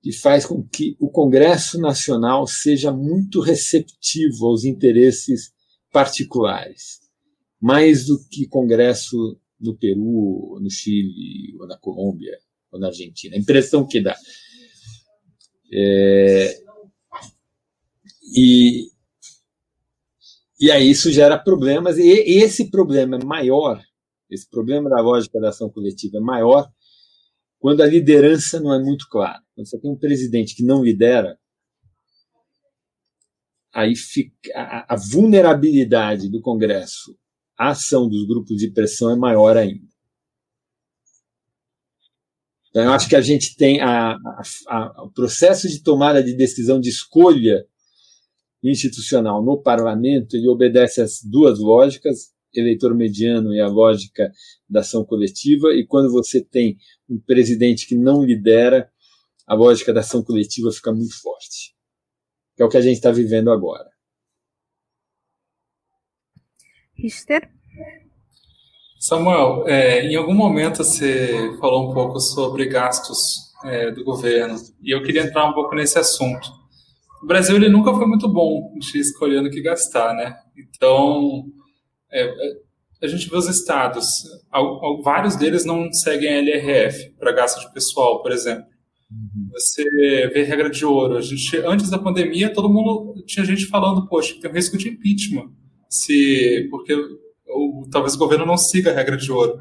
[SPEAKER 2] que faz com que o Congresso Nacional seja muito receptivo aos interesses particulares, mais do que Congresso no Peru, no Chile, ou na Colômbia, ou na Argentina. A impressão que dá. É, e, e aí isso gera problemas, e esse problema é maior, esse problema da lógica da ação coletiva é maior quando a liderança não é muito clara. Quando você tem um presidente que não lidera, aí fica, a, a vulnerabilidade do Congresso a ação dos grupos de pressão é maior ainda. Então, eu acho que a gente tem a, a, a, o processo de tomada de decisão de escolha institucional no parlamento, ele obedece às duas lógicas, eleitor mediano e a lógica da ação coletiva, e quando você tem um presidente que não lidera, a lógica da ação coletiva fica muito forte. que é o que a gente está vivendo agora.
[SPEAKER 1] Richter?
[SPEAKER 3] Samuel, é, em algum momento você falou um pouco sobre gastos é, do governo e eu queria entrar um pouco nesse assunto. O Brasil ele nunca foi muito bom de escolhendo o que gastar, né? Então, é, a gente vê os estados, vários deles não seguem a LRF para gasto de pessoal, por exemplo. Uhum. Você vê regra de ouro. A gente, antes da pandemia, todo mundo tinha gente falando, poxa, tem um risco de impeachment, se porque ou, talvez o governo não siga a regra de ouro.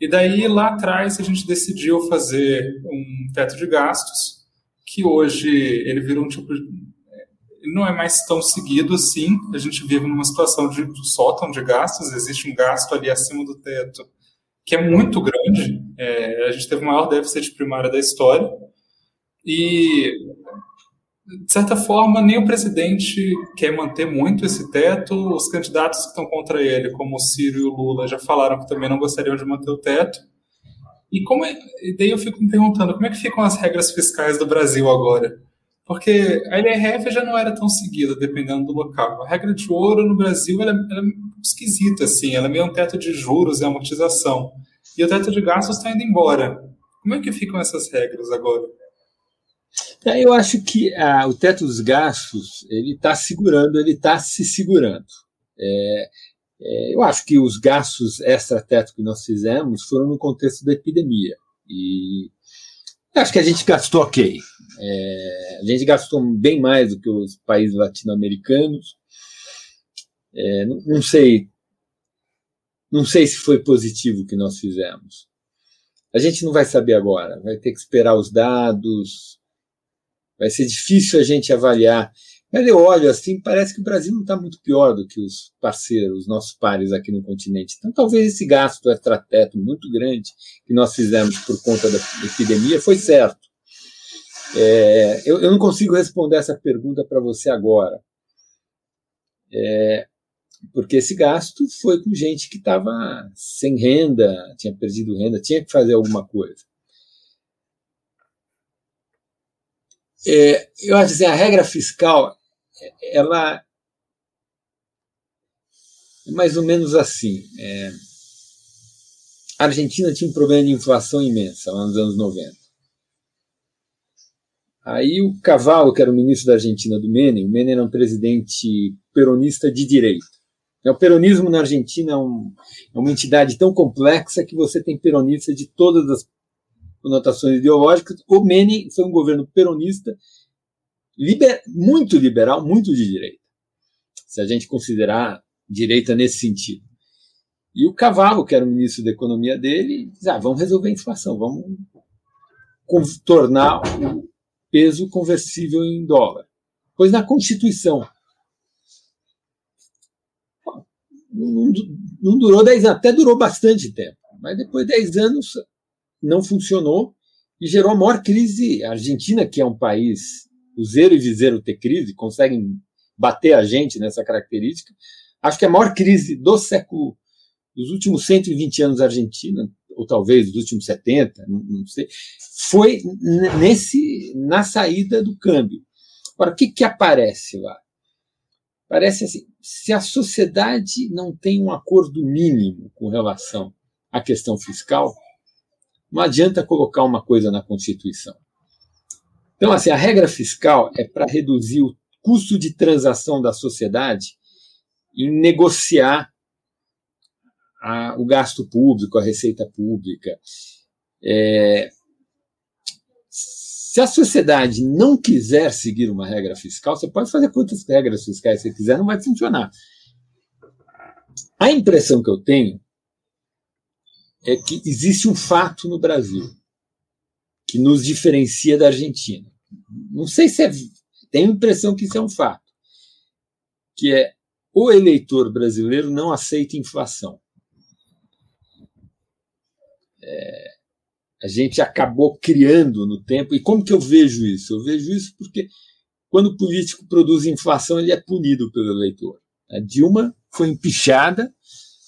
[SPEAKER 3] E daí, lá atrás, a gente decidiu fazer um teto de gastos, que hoje ele virou um tipo de, não é mais tão seguido assim. A gente vive numa situação de sótão de gastos, existe um gasto ali acima do teto que é muito grande. É, a gente teve o maior déficit primário da história. E, de certa forma, nem o presidente quer manter muito esse teto. Os candidatos que estão contra ele, como o Ciro e o Lula, já falaram que também não gostariam de manter o teto. E como é, e daí eu fico me perguntando como é que ficam as regras fiscais do Brasil agora? Porque a LRF já não era tão seguida, dependendo do local. A regra de ouro no Brasil ela, ela é esquisita, assim. Ela é meio um teto de juros e amortização. E o teto de gastos está indo embora. Como é que ficam essas regras agora?
[SPEAKER 2] É, eu acho que ah, o teto dos gastos ele está segurando, ele está se segurando. É, é, eu acho que os gastos extra-teto que nós fizemos foram no contexto da epidemia. E acho que a gente gastou ok. É, a gente gastou bem mais do que os países latino-americanos. É, não, não, sei, não sei se foi positivo o que nós fizemos. A gente não vai saber agora. Vai ter que esperar os dados. Vai ser difícil a gente avaliar. Mas eu olho assim, parece que o Brasil não está muito pior do que os parceiros, os nossos pares aqui no continente. Então, talvez esse gasto extrateto muito grande que nós fizemos por conta da epidemia foi certo. É, eu, eu, não consigo responder essa pergunta para você agora. É, porque esse gasto foi com gente que estava sem renda, tinha perdido renda, tinha que fazer alguma coisa. É, eu acho que assim, a regra fiscal, ela é mais ou menos assim. É, a Argentina tinha um problema de inflação imensa lá nos anos 90. Aí o Cavalo, que era o ministro da Argentina do Menem, o Menem era um presidente peronista de direita. O peronismo na Argentina é, um, é uma entidade tão complexa que você tem peronistas de todas as conotações ideológicas. O Menem foi um governo peronista liber, muito liberal, muito de direita, se a gente considerar direita nesse sentido. E o Cavalo, que era o ministro da Economia dele, diz: ah, vamos resolver a inflação, vamos tornar o peso conversível em dólar. Pois na Constituição. Não, não durou 10 anos, até durou bastante tempo, mas depois de 10 anos não funcionou e gerou a maior crise. A Argentina, que é um país, o zero e viseiro ter crise, conseguem bater a gente nessa característica. Acho que a maior crise do século, dos últimos 120 anos da Argentina, ou talvez dos últimos 70, não, não sei, foi nesse na saída do câmbio. Agora, o que, que aparece lá? Parece assim, se a sociedade não tem um acordo mínimo com relação à questão fiscal, não adianta colocar uma coisa na Constituição. Então, assim, a regra fiscal é para reduzir o custo de transação da sociedade em negociar a, o gasto público, a receita pública. É, se a sociedade não quiser seguir uma regra fiscal, você pode fazer quantas regras fiscais você quiser, não vai funcionar. A impressão que eu tenho é que existe um fato no Brasil que nos diferencia da Argentina. Não sei se é. Tenho a impressão que isso é um fato. Que é o eleitor brasileiro não aceita inflação. É, a gente acabou criando no tempo. E como que eu vejo isso? Eu vejo isso porque quando o político produz inflação, ele é punido pelo eleitor. A Dilma foi empichada,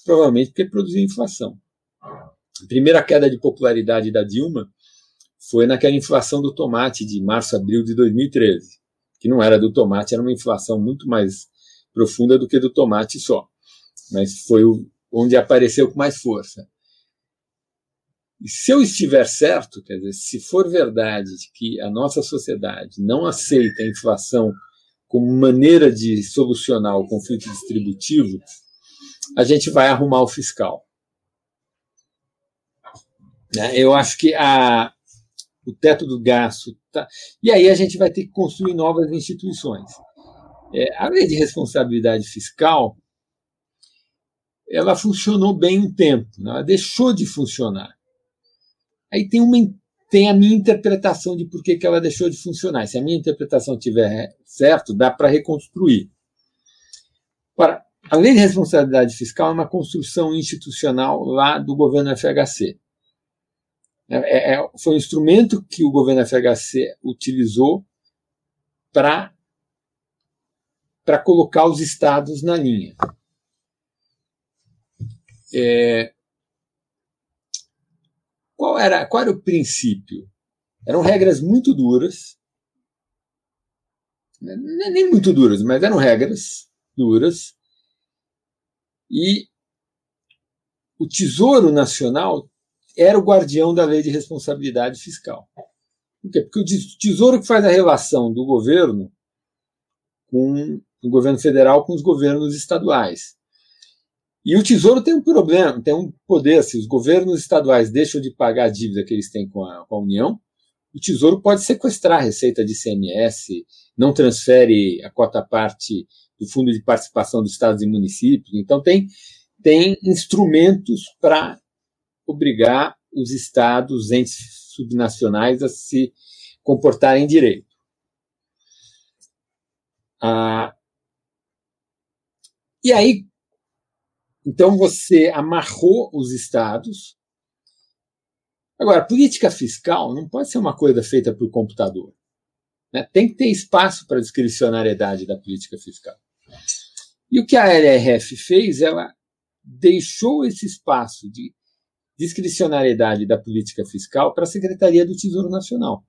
[SPEAKER 2] provavelmente porque produziu inflação. A primeira queda de popularidade da Dilma foi naquela inflação do tomate de março, abril de 2013. que não era do tomate, era uma inflação muito mais profunda do que do tomate só. Mas foi onde apareceu com mais força. E se eu estiver certo, quer dizer, se for verdade que a nossa sociedade não aceita a inflação como maneira de solucionar o conflito distributivo, a gente vai arrumar o fiscal. Né? Eu acho que a, o teto do gasto. Tá, e aí a gente vai ter que construir novas instituições. É, a lei de responsabilidade fiscal ela funcionou bem um tempo, né? ela deixou de funcionar. Aí tem, uma, tem a minha interpretação de por que, que ela deixou de funcionar. Se a minha interpretação estiver certo, dá para reconstruir. Ora, a lei de responsabilidade fiscal é uma construção institucional lá do governo FHC. É, é, foi um instrumento que o governo FHC utilizou para colocar os estados na linha. É, qual, era, qual era o princípio? Eram regras muito duras, né, nem muito duras, mas eram regras duras, e o Tesouro Nacional era o guardião da lei de responsabilidade fiscal. Por quê? Porque o Tesouro que faz a relação do governo com o governo federal com os governos estaduais. E o Tesouro tem um problema, tem um poder. Se os governos estaduais deixam de pagar a dívida que eles têm com a, com a União, o Tesouro pode sequestrar a receita de ICMS, não transfere a cota parte do Fundo de Participação dos Estados e Municípios. Então, tem, tem instrumentos para obrigar os estados, os entes subnacionais a se comportarem direito. Ah, e aí, então você amarrou os estados. Agora, política fiscal não pode ser uma coisa feita por computador. Né? Tem que ter espaço para a discricionariedade da política fiscal. E o que a LRF fez, ela deixou esse espaço de discricionariedade da política fiscal para a Secretaria do Tesouro Nacional.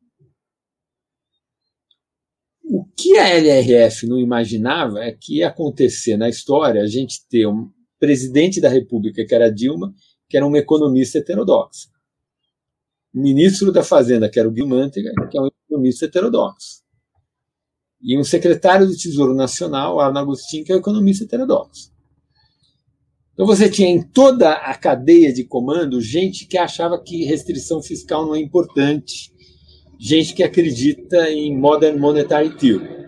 [SPEAKER 2] O que a LRF não imaginava é que ia acontecer na história a gente ter um, presidente da República, que era Dilma, que era um economista heterodoxo. O ministro da Fazenda, que era o Guilmantega, que é um economista heterodoxo. E um secretário do Tesouro Nacional, Arno Agostinho, que é um economista heterodoxo. Então você tinha em toda a cadeia de comando gente que achava que restrição fiscal não é importante, gente que acredita em modern monetary theory.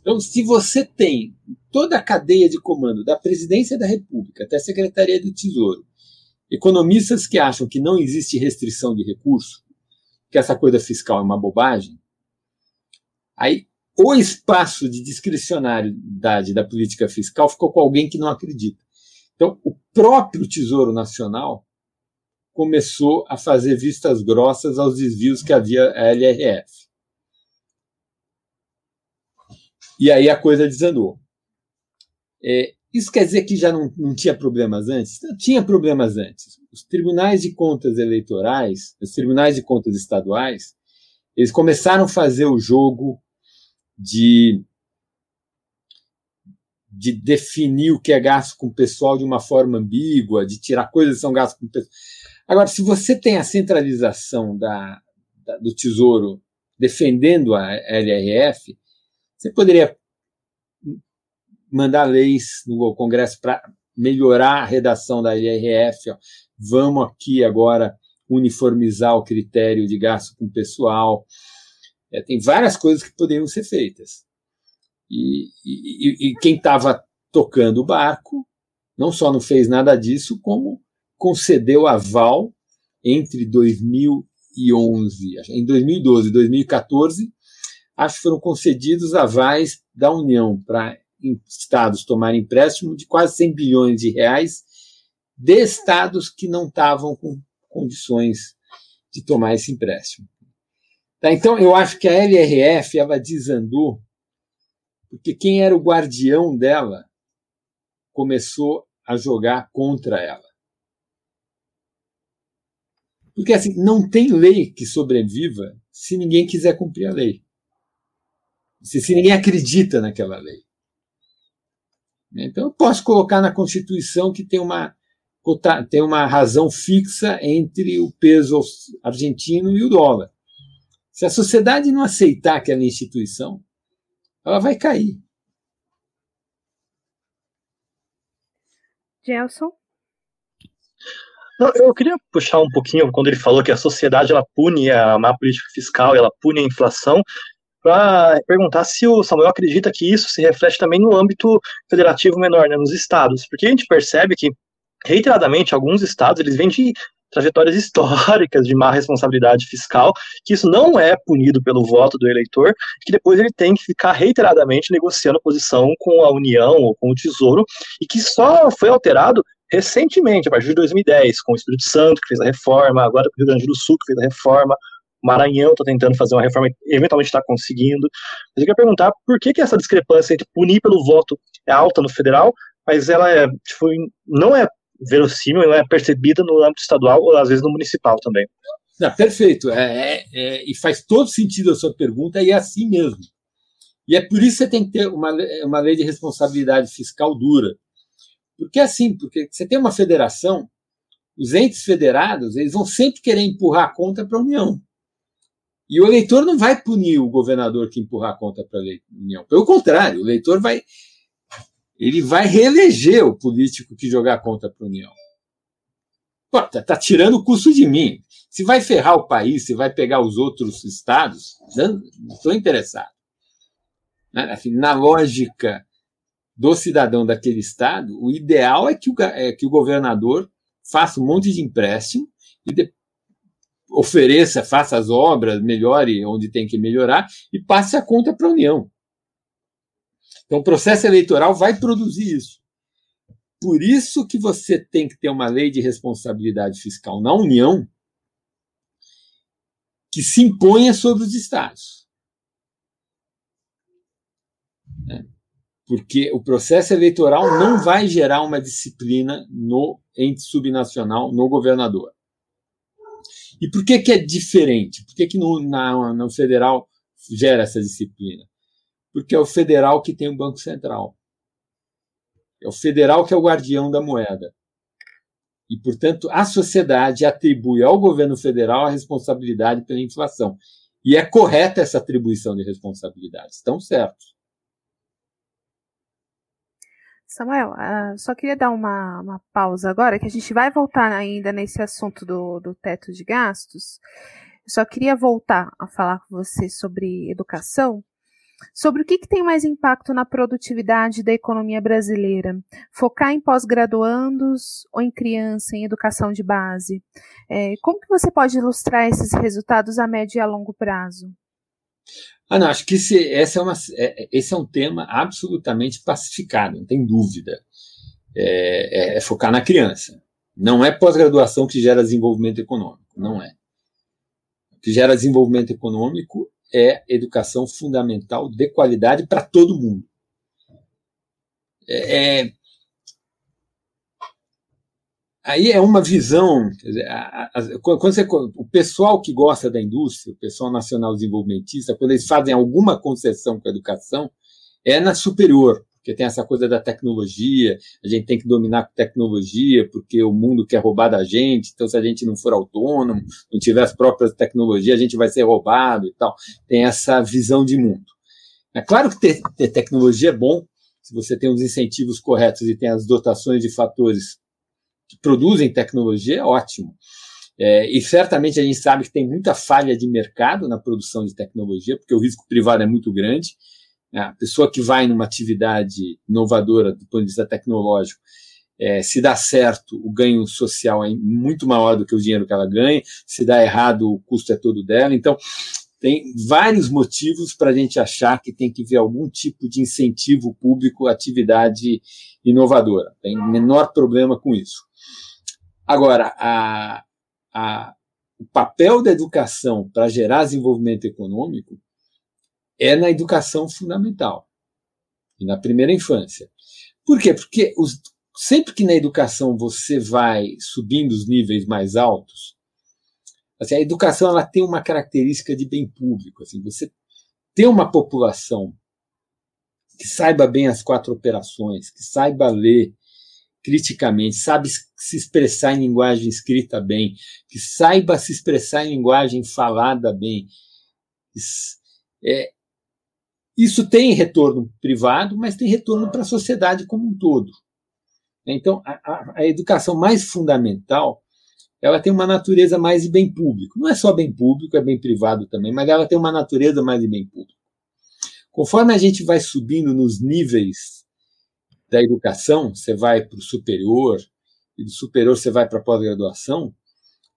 [SPEAKER 2] Então, se você tem toda a cadeia de comando, da presidência da República até a Secretaria do Tesouro, economistas que acham que não existe restrição de recurso, que essa coisa fiscal é uma bobagem, aí o espaço de discricionariedade da política fiscal ficou com alguém que não acredita. Então, o próprio Tesouro Nacional começou a fazer vistas grossas aos desvios que havia a LRF. E aí a coisa desandou. É, isso quer dizer que já não, não tinha problemas antes? Não tinha problemas antes. Os tribunais de contas eleitorais, os tribunais de contas estaduais, eles começaram a fazer o jogo de, de definir o que é gasto com o pessoal de uma forma ambígua, de tirar coisas que são gastos com o pessoal. Agora, se você tem a centralização da, da, do Tesouro defendendo a LRF, você poderia mandar leis no Congresso para melhorar a redação da IRF. Ó. Vamos aqui agora uniformizar o critério de gasto com pessoal. É, tem várias coisas que poderiam ser feitas. E, e, e quem estava tocando o barco não só não fez nada disso, como concedeu aval entre 2011, em 2012 e 2014, acho que foram concedidos avais da União para estados tomarem empréstimo de quase 100 bilhões de reais de estados que não estavam com condições de tomar esse empréstimo. Tá, então, eu acho que a LRF ela desandou porque quem era o guardião dela começou a jogar contra ela. Porque assim, não tem lei que sobreviva se ninguém quiser cumprir a lei. se ninguém acredita naquela lei. Então, eu posso colocar na Constituição que tem uma, tem uma razão fixa entre o peso argentino e o dólar. Se a sociedade não aceitar aquela instituição, ela vai cair.
[SPEAKER 1] Gelson?
[SPEAKER 4] Não, eu queria puxar um pouquinho quando ele falou que a sociedade ela pune a má política fiscal, ela pune a inflação, para perguntar se o Samuel acredita que isso se reflete também no âmbito federativo menor, né, nos estados, porque a gente percebe que reiteradamente alguns estados eles vêm de trajetórias históricas de má responsabilidade fiscal, que isso não é punido pelo voto do eleitor, que depois ele tem que ficar reiteradamente negociando posição com a União ou com o Tesouro, e que só foi alterado recentemente, a partir de 2010, com o Espírito Santo, que fez a reforma, agora com o Rio Grande do Sul, que fez a reforma, o Maranhão está tentando fazer uma reforma eventualmente está conseguindo. Mas eu queria perguntar por que, que essa discrepância entre punir pelo voto é alta no federal, mas ela é, tipo, não é verossímil, não é percebida no âmbito estadual ou às vezes no municipal também.
[SPEAKER 2] Não, perfeito. É, é, é, e faz todo sentido a sua pergunta, e é assim mesmo. E é por isso que você tem que ter uma, uma lei de responsabilidade fiscal dura. Porque é assim, porque você tem uma federação, os entes federados, eles vão sempre querer empurrar a conta para a União. E o eleitor não vai punir o governador que empurrar a conta para a União. Pelo contrário, o eleitor vai ele vai reeleger o político que jogar a conta para a União. Pô, tá, tá, tirando o custo de mim. Se vai ferrar o país, se vai pegar os outros estados, não estou interessado. Né, assim, na lógica do cidadão daquele estado, o ideal é que o, é que o governador faça um monte de empréstimo e de, ofereça, faça as obras, melhore onde tem que melhorar e passe a conta para a União. Então, o processo eleitoral vai produzir isso. Por isso que você tem que ter uma lei de responsabilidade fiscal na União que se imponha sobre os estados. Né? porque o processo eleitoral não vai gerar uma disciplina no ente subnacional, no governador. E por que, que é diferente? Por que, que no, na, no federal gera essa disciplina? Porque é o federal que tem o Banco Central. É o federal que é o guardião da moeda. E, portanto, a sociedade atribui ao governo federal a responsabilidade pela inflação. E é correta essa atribuição de responsabilidade. Estão certos.
[SPEAKER 1] Samuel, uh, só queria dar uma, uma, pausa agora, que a gente vai voltar ainda nesse assunto do, do teto de gastos. Só queria voltar a falar com você sobre educação, sobre o que, que tem mais impacto na produtividade da economia brasileira. Focar em pós-graduandos ou em criança, em educação de base. É, como que você pode ilustrar esses resultados a médio e a longo prazo?
[SPEAKER 2] Não, acho que esse, esse, é uma, é, esse é um tema absolutamente pacificado, não tem dúvida. É, é, é focar na criança. Não é pós-graduação que gera desenvolvimento econômico, não é. O que gera desenvolvimento econômico é educação fundamental de qualidade para todo mundo. É, é aí é uma visão. Dizer, a, a, quando você, o pessoal que gosta da indústria, o pessoal nacional desenvolvimentista, quando eles fazem alguma concessão com a educação, é na superior, porque tem essa coisa da tecnologia, a gente tem que dominar tecnologia, porque o mundo quer roubar da gente, então se a gente não for autônomo, não tiver as próprias tecnologias, a gente vai ser roubado e tal. Tem essa visão de mundo. É claro que ter, ter tecnologia é bom, se você tem os incentivos corretos e tem as dotações de fatores que produzem tecnologia é ótimo. É, e certamente a gente sabe que tem muita falha de mercado na produção de tecnologia, porque o risco privado é muito grande. É, a pessoa que vai numa atividade inovadora do ponto de vista tecnológico, é, se dá certo, o ganho social é muito maior do que o dinheiro que ela ganha, se dá errado, o custo é todo dela. Então, tem vários motivos para a gente achar que tem que ver algum tipo de incentivo público à atividade inovadora. Tem menor problema com isso. Agora, a, a, o papel da educação para gerar desenvolvimento econômico é na educação fundamental e na primeira infância. Por quê? Porque os, sempre que na educação você vai subindo os níveis mais altos, assim, a educação ela tem uma característica de bem público. Assim, você ter uma população que saiba bem as quatro operações, que saiba ler criticamente, sabe se expressar em linguagem escrita bem, que saiba se expressar em linguagem falada bem. É, isso tem retorno privado, mas tem retorno para a sociedade como um todo. Então, a, a, educação mais fundamental, ela tem uma natureza mais de bem público. Não é só bem público, é bem privado também, mas ela tem uma natureza mais de bem público. Conforme a gente vai subindo nos níveis da educação, você vai para o superior, e do superior você vai para a pós-graduação,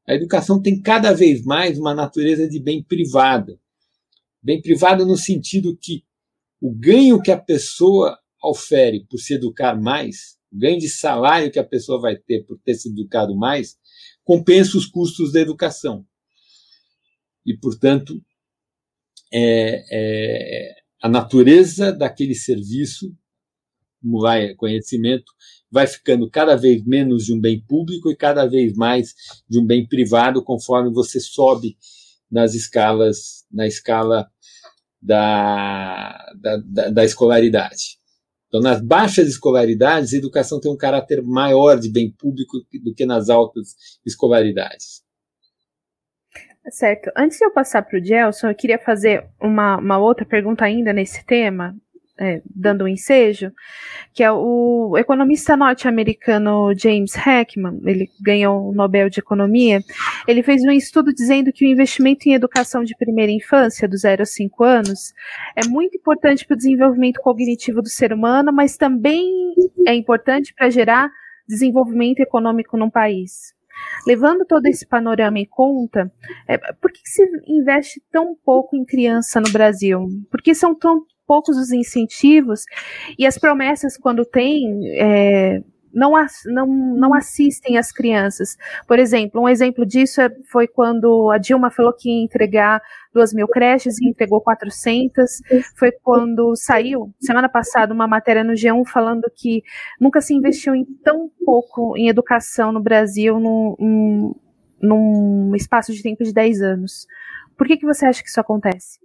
[SPEAKER 2] a educação tem cada vez mais uma natureza de bem privada. Bem privada no sentido que o ganho que a pessoa ofere por se educar mais, o ganho de salário que a pessoa vai ter por ter se educado mais, compensa os custos da educação. E, portanto, é, é, a natureza daquele serviço, vai conhecimento, vai ficando cada vez menos de um bem público e cada vez mais de um bem privado, conforme você sobe nas escalas, na escala da, da, da, da escolaridade. Então, nas baixas escolaridades, a educação tem um caráter maior de bem público do que nas altas escolaridades.
[SPEAKER 1] Certo. Antes de eu passar para o Gelson, eu queria fazer uma, uma outra pergunta ainda nesse tema, é, dando um ensejo, que é o economista norte-americano James Heckman, ele ganhou o Nobel de Economia, ele fez um estudo dizendo que o investimento em educação de primeira infância, do 0 a 5 anos, é muito importante para o desenvolvimento cognitivo do ser humano, mas também é importante para gerar desenvolvimento econômico num país. Levando todo esse panorama em conta, é, por que, que se investe tão pouco em criança no Brasil? Por que são tão poucos os incentivos e as promessas, quando tem, é, não, não, não assistem as crianças. Por exemplo, um exemplo disso é, foi quando a Dilma falou que ia entregar duas mil creches e entregou 400. Foi quando saiu, semana passada, uma matéria no G1 falando que nunca se investiu em tão pouco em educação no Brasil num, num espaço de tempo de 10 anos. Por que, que você acha que isso acontece?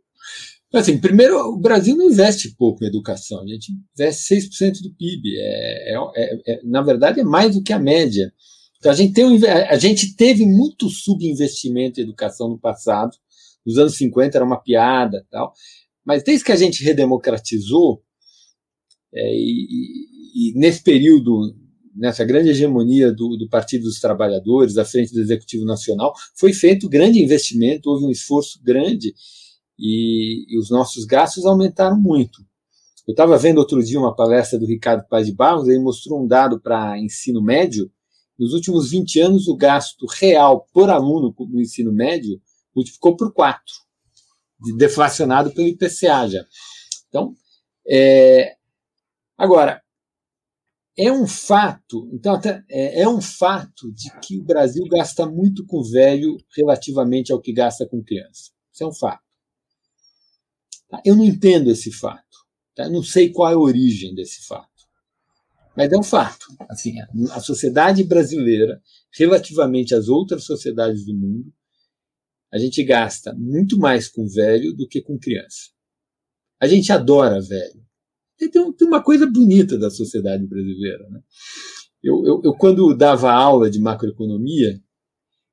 [SPEAKER 2] Assim, primeiro, o Brasil não investe pouco em educação, a gente investe 6% do PIB. É, é, é, é, na verdade, é mais do que a média. Então, a gente, tem um, a gente teve muito subinvestimento em educação no passado. Nos anos 50 era uma piada tal. Mas desde que a gente redemocratizou, é, e, e, nesse período, nessa grande hegemonia do, do Partido dos Trabalhadores, da Frente do Executivo Nacional, foi feito grande investimento, houve um esforço grande e, e os nossos gastos aumentaram muito. Eu estava vendo outro dia uma palestra do Ricardo Paz de Barros, ele mostrou um dado para ensino médio. Nos últimos 20 anos, o gasto real por aluno no ensino médio multiplicou por 4, deflacionado pelo IPCA já. Então, é, agora, é um fato, então é, é um fato de que o Brasil gasta muito com velho relativamente ao que gasta com criança. Isso é um fato. Tá? Eu não entendo esse fato. Tá? Não sei qual é a origem desse fato. Mas é um fato. Assim, a sociedade brasileira, relativamente às outras sociedades do mundo, a gente gasta muito mais com velho do que com criança. A gente adora velho. Tem, tem uma coisa bonita da sociedade brasileira. Né? Eu, eu, eu, quando dava aula de macroeconomia,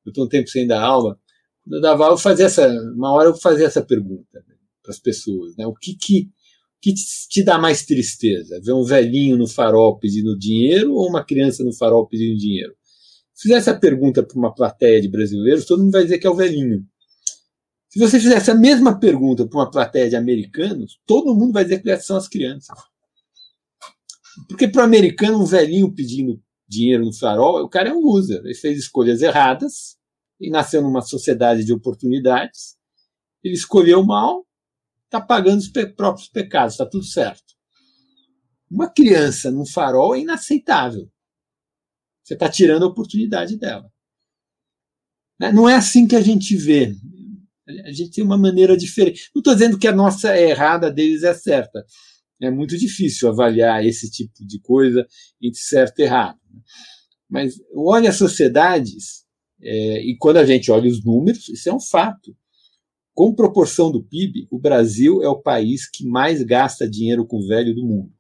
[SPEAKER 2] eu estou um tempo sem dar aula, quando eu dava aula, eu fazia essa, uma hora eu fazia essa pergunta para as pessoas. Né? O que, que, que te dá mais tristeza? Ver um velhinho no farol pedindo dinheiro ou uma criança no farol pedindo dinheiro? Se fizer essa pergunta para uma plateia de brasileiros, todo mundo vai dizer que é o velhinho. Se você fizer essa mesma pergunta para uma plateia de americanos, todo mundo vai dizer que são as crianças. Porque para o americano, um velhinho pedindo dinheiro no farol, o cara é um loser. Ele fez escolhas erradas e nasceu numa sociedade de oportunidades. Ele escolheu mal, está pagando os pe próprios pecados, está tudo certo. Uma criança num farol é inaceitável. Você está tirando a oportunidade dela. Né? Não é assim que a gente vê. A gente tem uma maneira diferente. Não estou dizendo que a nossa é errada, a deles é certa. É muito difícil avaliar esse tipo de coisa entre certo e errado. Mas olha as sociedades, é, e quando a gente olha os números, isso é um fato com proporção do PIB, o Brasil é o país que mais gasta dinheiro com velho do mundo.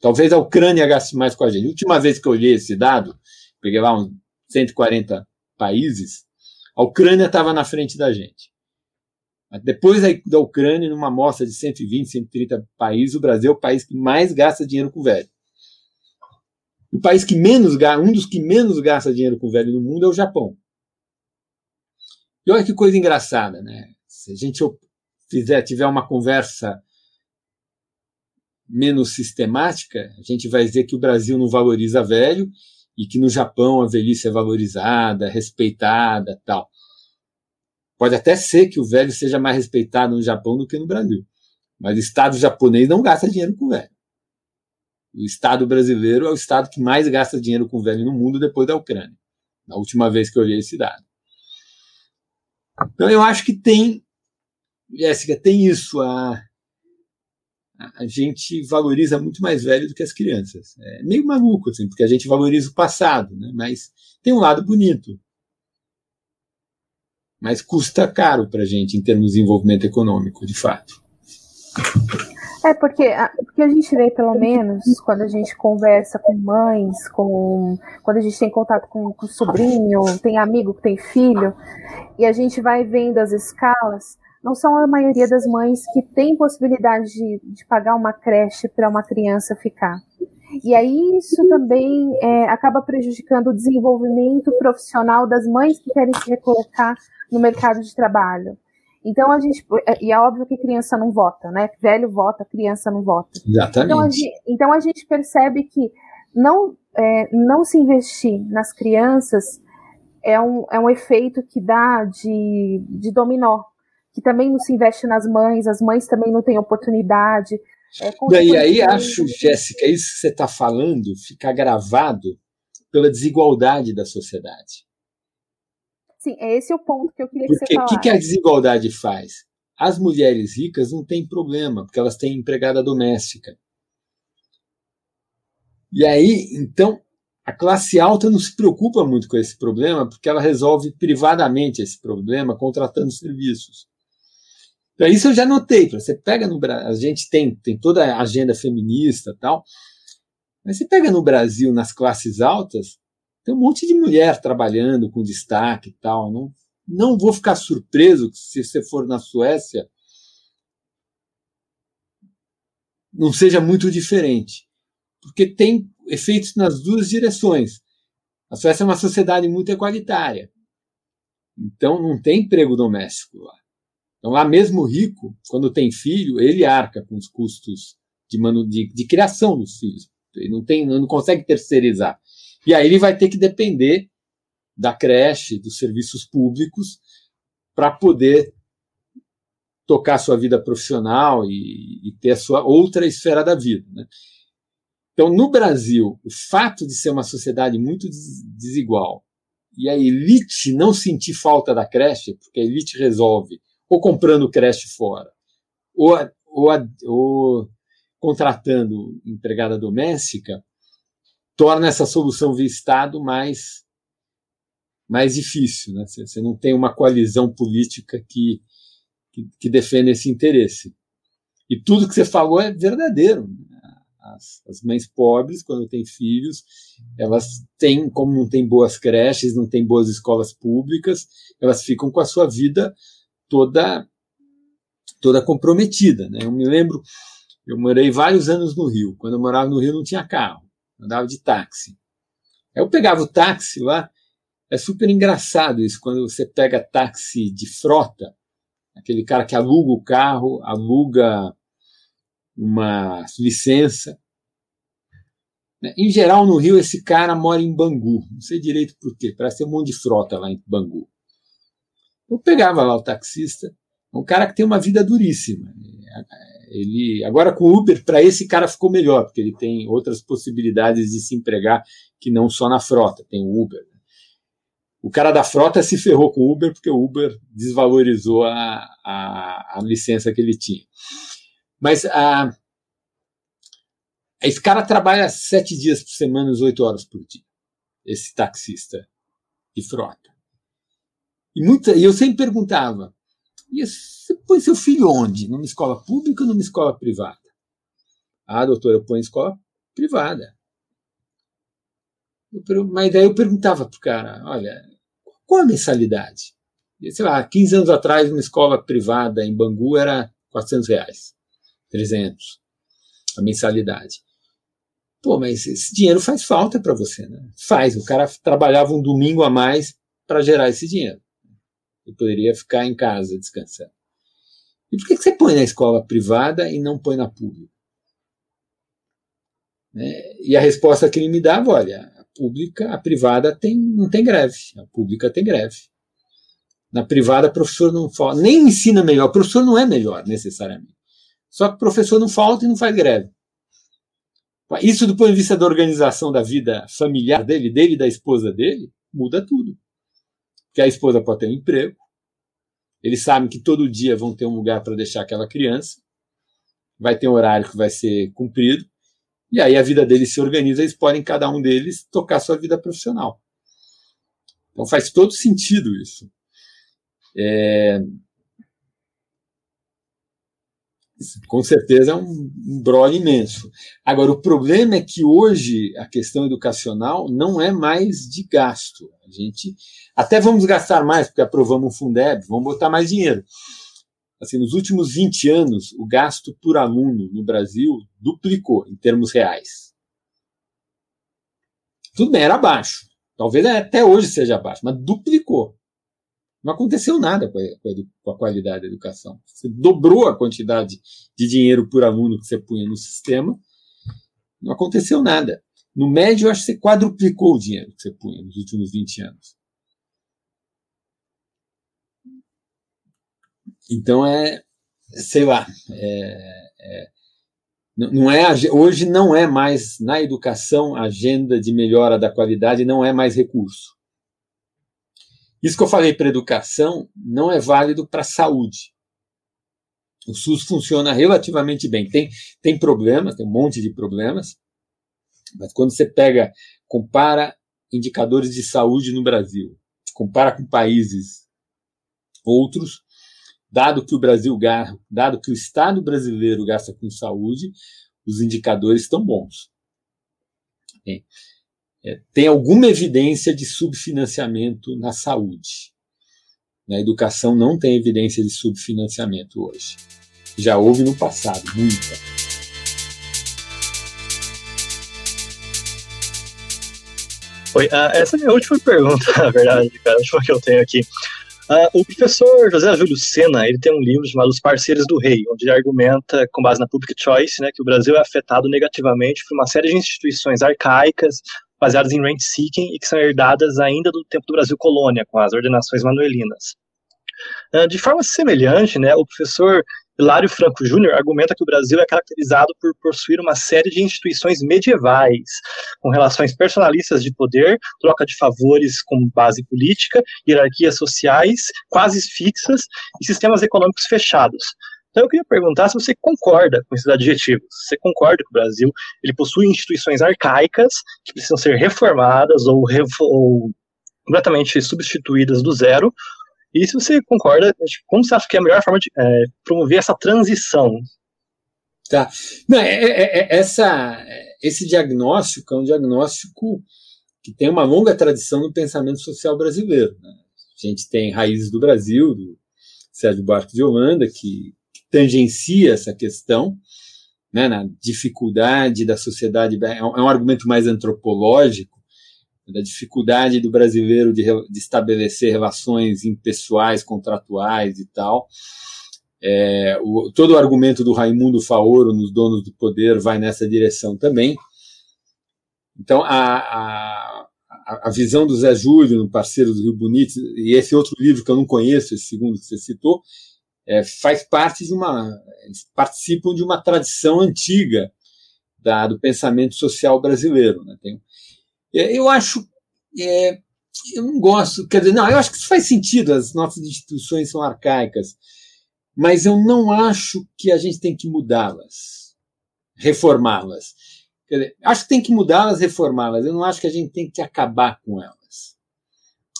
[SPEAKER 2] Talvez a Ucrânia gaste mais com a gente. A última vez que eu olhei esse dado, peguei lá uns 140 países, a Ucrânia estava na frente da gente. Depois da Ucrânia, numa amostra de 120, 130 países, o Brasil é o país que mais gasta dinheiro com velho. O país que menos um dos que menos gasta dinheiro com velho no mundo é o Japão. E olha que coisa engraçada, né? Se a gente fizer, tiver uma conversa menos sistemática, a gente vai dizer que o Brasil não valoriza velho e que no Japão a velhice é valorizada, respeitada, tal. Pode até ser que o velho seja mais respeitado no Japão do que no Brasil, mas o Estado japonês não gasta dinheiro com velho. O Estado brasileiro é o Estado que mais gasta dinheiro com velho no mundo depois da Ucrânia, na última vez que eu olhei esse dado. Então eu acho que tem, Jéssica, tem isso. A, a gente valoriza muito mais velho do que as crianças. É meio maluco, assim, porque a gente valoriza o passado, né? mas tem um lado bonito. Mas custa caro para a gente em termos de desenvolvimento econômico, de fato.
[SPEAKER 1] É, porque a, porque a gente vê, pelo menos, quando a gente conversa com mães, com, quando a gente tem contato com, com sobrinho, tem amigo que tem filho, e a gente vai vendo as escalas, não são a maioria das mães que tem possibilidade de, de pagar uma creche para uma criança ficar. E aí isso também é, acaba prejudicando o desenvolvimento profissional das mães que querem se recolocar no mercado de trabalho. Então a gente. E é óbvio que criança não vota, né? Velho vota, criança não vota.
[SPEAKER 2] Exatamente.
[SPEAKER 1] Então a gente, então a gente percebe que não, é, não se investir nas crianças é um, é um efeito que dá de, de dominó. Que também não se investe nas mães, as mães também não têm oportunidade.
[SPEAKER 2] É, e aí acho, Jéssica, isso que você está falando fica gravado pela desigualdade da sociedade.
[SPEAKER 1] Sim, é esse o ponto que eu queria porque
[SPEAKER 2] que você falasse. O que, que a desigualdade faz? As mulheres ricas não têm problema, porque elas têm empregada doméstica. E aí, então, a classe alta não se preocupa muito com esse problema, porque ela resolve privadamente esse problema contratando serviços. Então, isso eu já notei. Você pega no Brasil, a gente tem, tem toda a agenda feminista tal, mas você pega no Brasil, nas classes altas, tem um monte de mulher trabalhando com destaque e tal. Não, não vou ficar surpreso se você for na Suécia não seja muito diferente, porque tem efeitos nas duas direções. A Suécia é uma sociedade muito equalitária, então não tem emprego doméstico lá. Então lá mesmo rico, quando tem filho, ele arca com os custos de, manu, de, de criação dos filhos. Ele não tem, não consegue terceirizar. E aí ele vai ter que depender da creche, dos serviços públicos, para poder tocar sua vida profissional e, e, ter a sua outra esfera da vida. Né? Então, no Brasil, o fato de ser uma sociedade muito desigual e a elite não sentir falta da creche, porque a elite resolve ou comprando creche fora, ou, ou, ou contratando empregada doméstica, torna essa solução via Estado mais, mais difícil. Né? Você não tem uma coalizão política que, que, que defenda esse interesse. E tudo que você falou é verdadeiro. As, as, mães pobres, quando têm filhos, elas têm, como não tem boas creches, não tem boas escolas públicas, elas ficam com a sua vida toda toda comprometida. Né? Eu me lembro, eu morei vários anos no Rio. Quando eu morava no Rio, não tinha carro andava de táxi. Eu pegava o táxi lá, é super engraçado isso, quando você pega táxi de frota, aquele cara que aluga o carro, aluga uma licença. Em geral, no Rio, esse cara mora em Bangu. Não sei direito por quê, parece ter um monte de frota lá em Bangu. Eu pegava lá o taxista, é um cara que tem uma vida duríssima. Ele agora com o Uber para esse cara ficou melhor porque ele tem outras possibilidades de se empregar que não só na frota tem o Uber. Né? O cara da frota se ferrou com o Uber porque o Uber desvalorizou a, a, a licença que ele tinha. Mas a, esse cara trabalha sete dias por semana, oito horas por dia. Esse taxista de frota. E, muita, e eu sempre perguntava: E você põe seu filho onde? Numa escola pública ou numa escola privada? Ah, doutor, eu ponho escola privada. Eu, mas daí eu perguntava pro cara, olha, qual a mensalidade? E, sei lá, 15 anos atrás, uma escola privada em Bangu era 400 reais, 300, a mensalidade. Pô, mas esse dinheiro faz falta para você, né? Faz. O cara trabalhava um domingo a mais para gerar esse dinheiro. Ele poderia ficar em casa descansando. E por que você põe na escola privada e não põe na pública? Né? E a resposta que ele me dava, olha, a pública, a privada tem, não tem greve, a pública tem greve. Na privada, o professor não fala, nem ensina melhor, o professor não é melhor necessariamente. Só que o professor não falta e não faz greve. Isso, do ponto de vista da organização da vida familiar dele, dele e da esposa dele, muda tudo. Porque a esposa pode ter um emprego, eles sabem que todo dia vão ter um lugar para deixar aquela criança, vai ter um horário que vai ser cumprido, e aí a vida deles se organiza, eles podem, cada um deles, tocar sua vida profissional. Então faz todo sentido isso. É, com certeza é um, um imenso. Agora, o problema é que hoje a questão educacional não é mais de gasto. A gente até vamos gastar mais, porque aprovamos um Fundeb, vamos botar mais dinheiro. Assim, nos últimos 20 anos, o gasto por aluno no Brasil duplicou em termos reais. Tudo bem, era baixo. Talvez até hoje seja baixo, mas duplicou. Não aconteceu nada com a, a, qualidade da educação. Você dobrou a quantidade de dinheiro por aluno que você punha no sistema, não aconteceu nada. No médio, acho que você quadruplicou o dinheiro que você punha nos últimos 20 anos. Então é, sei lá, é, é, não é hoje não é mais na educação agenda de melhora da qualidade não é mais recurso. Isso que eu falei para educação não é válido para saúde. O SUS funciona relativamente bem. Tem, tem problemas, tem um monte de problemas, mas quando você pega, compara indicadores de saúde no Brasil, compara com países outros, dado que o Brasil gasta, dado que o Estado brasileiro gasta com saúde, os indicadores estão bons. Bem, é, tem alguma evidência de subfinanciamento na saúde. Na educação não tem evidência de subfinanciamento hoje. Já houve no passado, muita.
[SPEAKER 4] Oi, uh, essa é a minha última pergunta, [laughs] na verdade, cara, a última que eu tenho aqui. Uh, o professor José Júlio Sena, ele tem um livro chamado Os Parceiros do Rei, onde ele argumenta, com base na public choice, né, que o Brasil é afetado negativamente por uma série de instituições arcaicas, baseadas em rent-seeking e que são herdadas ainda do tempo do Brasil colônia, com as ordenações manuelinas. Uh, de forma semelhante, né, o professor Hilário Franco Júnior argumenta que o Brasil é caracterizado por possuir uma série de instituições medievais, com relações personalistas de poder, troca de favores com base política, hierarquias sociais quase fixas e sistemas econômicos fechados. Então eu queria perguntar se você concorda com esses adjetivos. Você concorda que o Brasil ele possui instituições arcaicas que precisam ser reformadas ou, ou completamente substituídas do zero, e se você concorda, como você acha que é a melhor forma de é, promover essa transição?
[SPEAKER 2] Tá. Não, é, é, é, essa, esse diagnóstico é um diagnóstico que tem uma longa tradição no pensamento social brasileiro. Né? A gente tem raízes do Brasil, do Sérgio Buarque de Holanda, que, que tangencia essa questão, né, na dificuldade da sociedade, é um, é um argumento mais antropológico, da dificuldade do brasileiro de, de estabelecer relações impessoais, contratuais e tal. É, o, todo o argumento do Raimundo Faoro nos Donos do Poder vai nessa direção também. Então, a, a, a visão do Zé Júlio, no Parceiro do Rio Bonito, e esse outro livro que eu não conheço, esse segundo que você citou, é, faz parte de uma. Eles participam de uma tradição antiga da, do pensamento social brasileiro. Né? Tem, é, eu acho. É, eu não gosto. Quer dizer, não, eu acho que isso faz sentido, as nossas instituições são arcaicas. Mas eu não acho que a gente tem que mudá-las, reformá-las. Acho que tem que mudá-las, reformá-las. Eu não acho que a gente tem que acabar com elas.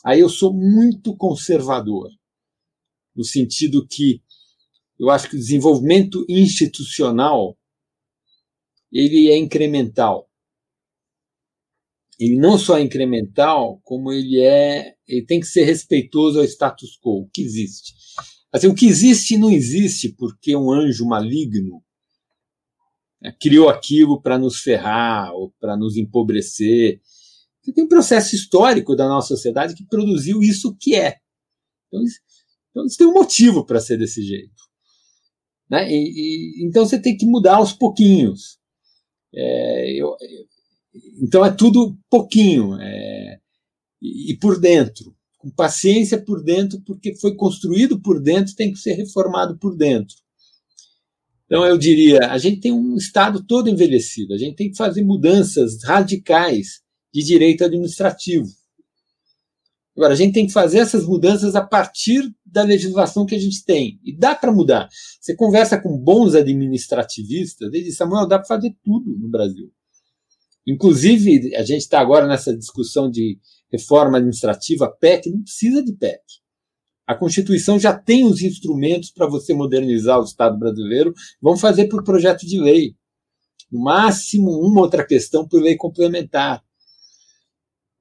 [SPEAKER 2] Aí eu sou muito conservador. No sentido que eu acho que o desenvolvimento institucional ele é incremental. Ele não só é incremental, como ele é, ele tem que ser respeitoso ao status quo, que existe. Assim, o que existe não existe porque um anjo maligno né, criou aquilo para nos ferrar ou para nos empobrecer. Tem um processo histórico da nossa sociedade que produziu isso que é. Então, então, isso tem um motivo para ser desse jeito. Né? E, e, então você tem que mudar aos pouquinhos. É, eu, então é tudo pouquinho é, e, e por dentro, com paciência por dentro, porque foi construído por dentro, tem que ser reformado por dentro. Então eu diria, a gente tem um estado todo envelhecido, a gente tem que fazer mudanças radicais de direito administrativo. Agora, a gente tem que fazer essas mudanças a partir da legislação que a gente tem. E dá para mudar. Você conversa com bons administrativistas, eles dizem, Samuel, dá para fazer tudo no Brasil. Inclusive, a gente está agora nessa discussão de reforma administrativa, PEC, não precisa de PEC. A Constituição já tem os instrumentos para você modernizar o Estado brasileiro. Vamos fazer por projeto de lei. No máximo, uma outra questão por lei complementar.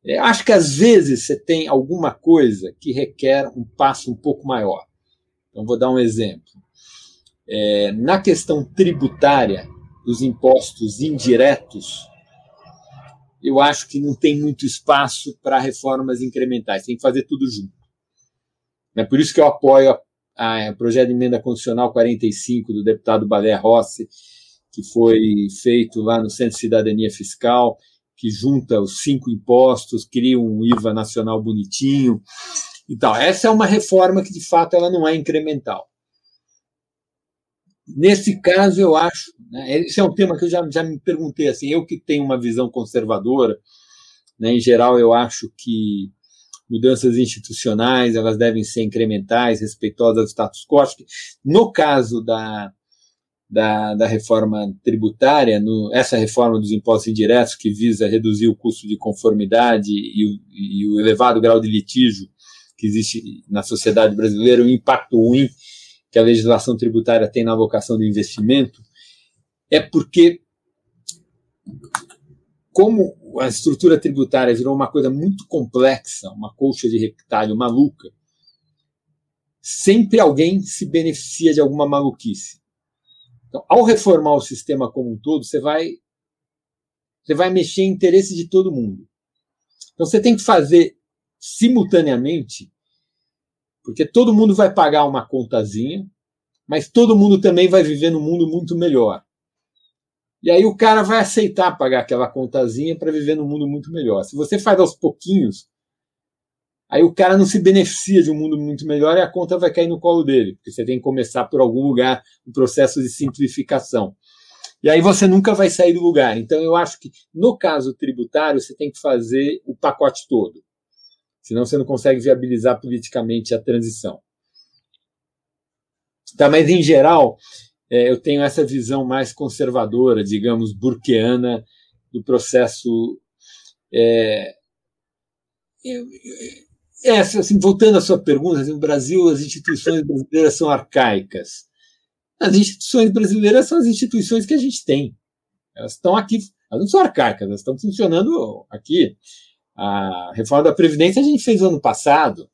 [SPEAKER 2] Eu acho que às vezes você tem alguma coisa que requer um passo um pouco maior. Então, vou dar um exemplo. É, na questão tributária, dos impostos indiretos, eu acho que não tem muito espaço para reformas incrementais, tem que fazer tudo junto. É por isso que eu apoio o projeto de emenda constitucional 45 do deputado Balé Rossi, que foi feito lá no Centro de Cidadania Fiscal, que junta os cinco impostos, cria um IVA nacional bonitinho e tal. Essa é uma reforma que, de fato, ela não é incremental. Nesse caso, eu acho, né, esse é um tema que eu já, já me perguntei, assim, eu que tenho uma visão conservadora, né, em geral, eu acho que mudanças institucionais elas devem ser incrementais, respeitosas ao status quo. No caso da, da, da reforma tributária, no, essa reforma dos impostos indiretos que visa reduzir o custo de conformidade e o, e o elevado grau de litígio que existe na sociedade brasileira, o impacto ruim que a legislação tributária tem na alocação do investimento, é porque, como a estrutura tributária virou uma coisa muito complexa, uma colcha de retalho maluca, sempre alguém se beneficia de alguma maluquice. Então, ao reformar o sistema como um todo, você vai você vai mexer em interesse de todo mundo. Então você tem que fazer simultaneamente porque todo mundo vai pagar uma contazinha, mas todo mundo também vai viver num mundo muito melhor. E aí o cara vai aceitar pagar aquela contazinha para viver num mundo muito melhor. Se você faz aos pouquinhos, aí o cara não se beneficia de um mundo muito melhor e a conta vai cair no colo dele, porque você tem que começar por algum lugar um processo de simplificação. E aí você nunca vai sair do lugar. Então eu acho que no caso tributário você tem que fazer o pacote todo. Senão você não consegue viabilizar politicamente a transição. Tá, mas, em geral, é, eu tenho essa visão mais conservadora, digamos, burkeana, do processo. É, é, assim, voltando à sua pergunta, assim, no Brasil as instituições brasileiras são arcaicas. As instituições brasileiras são as instituições que a gente tem. Elas estão aqui, elas não são arcaicas, elas estão funcionando aqui. A reforma da Previdência a gente fez ano passado.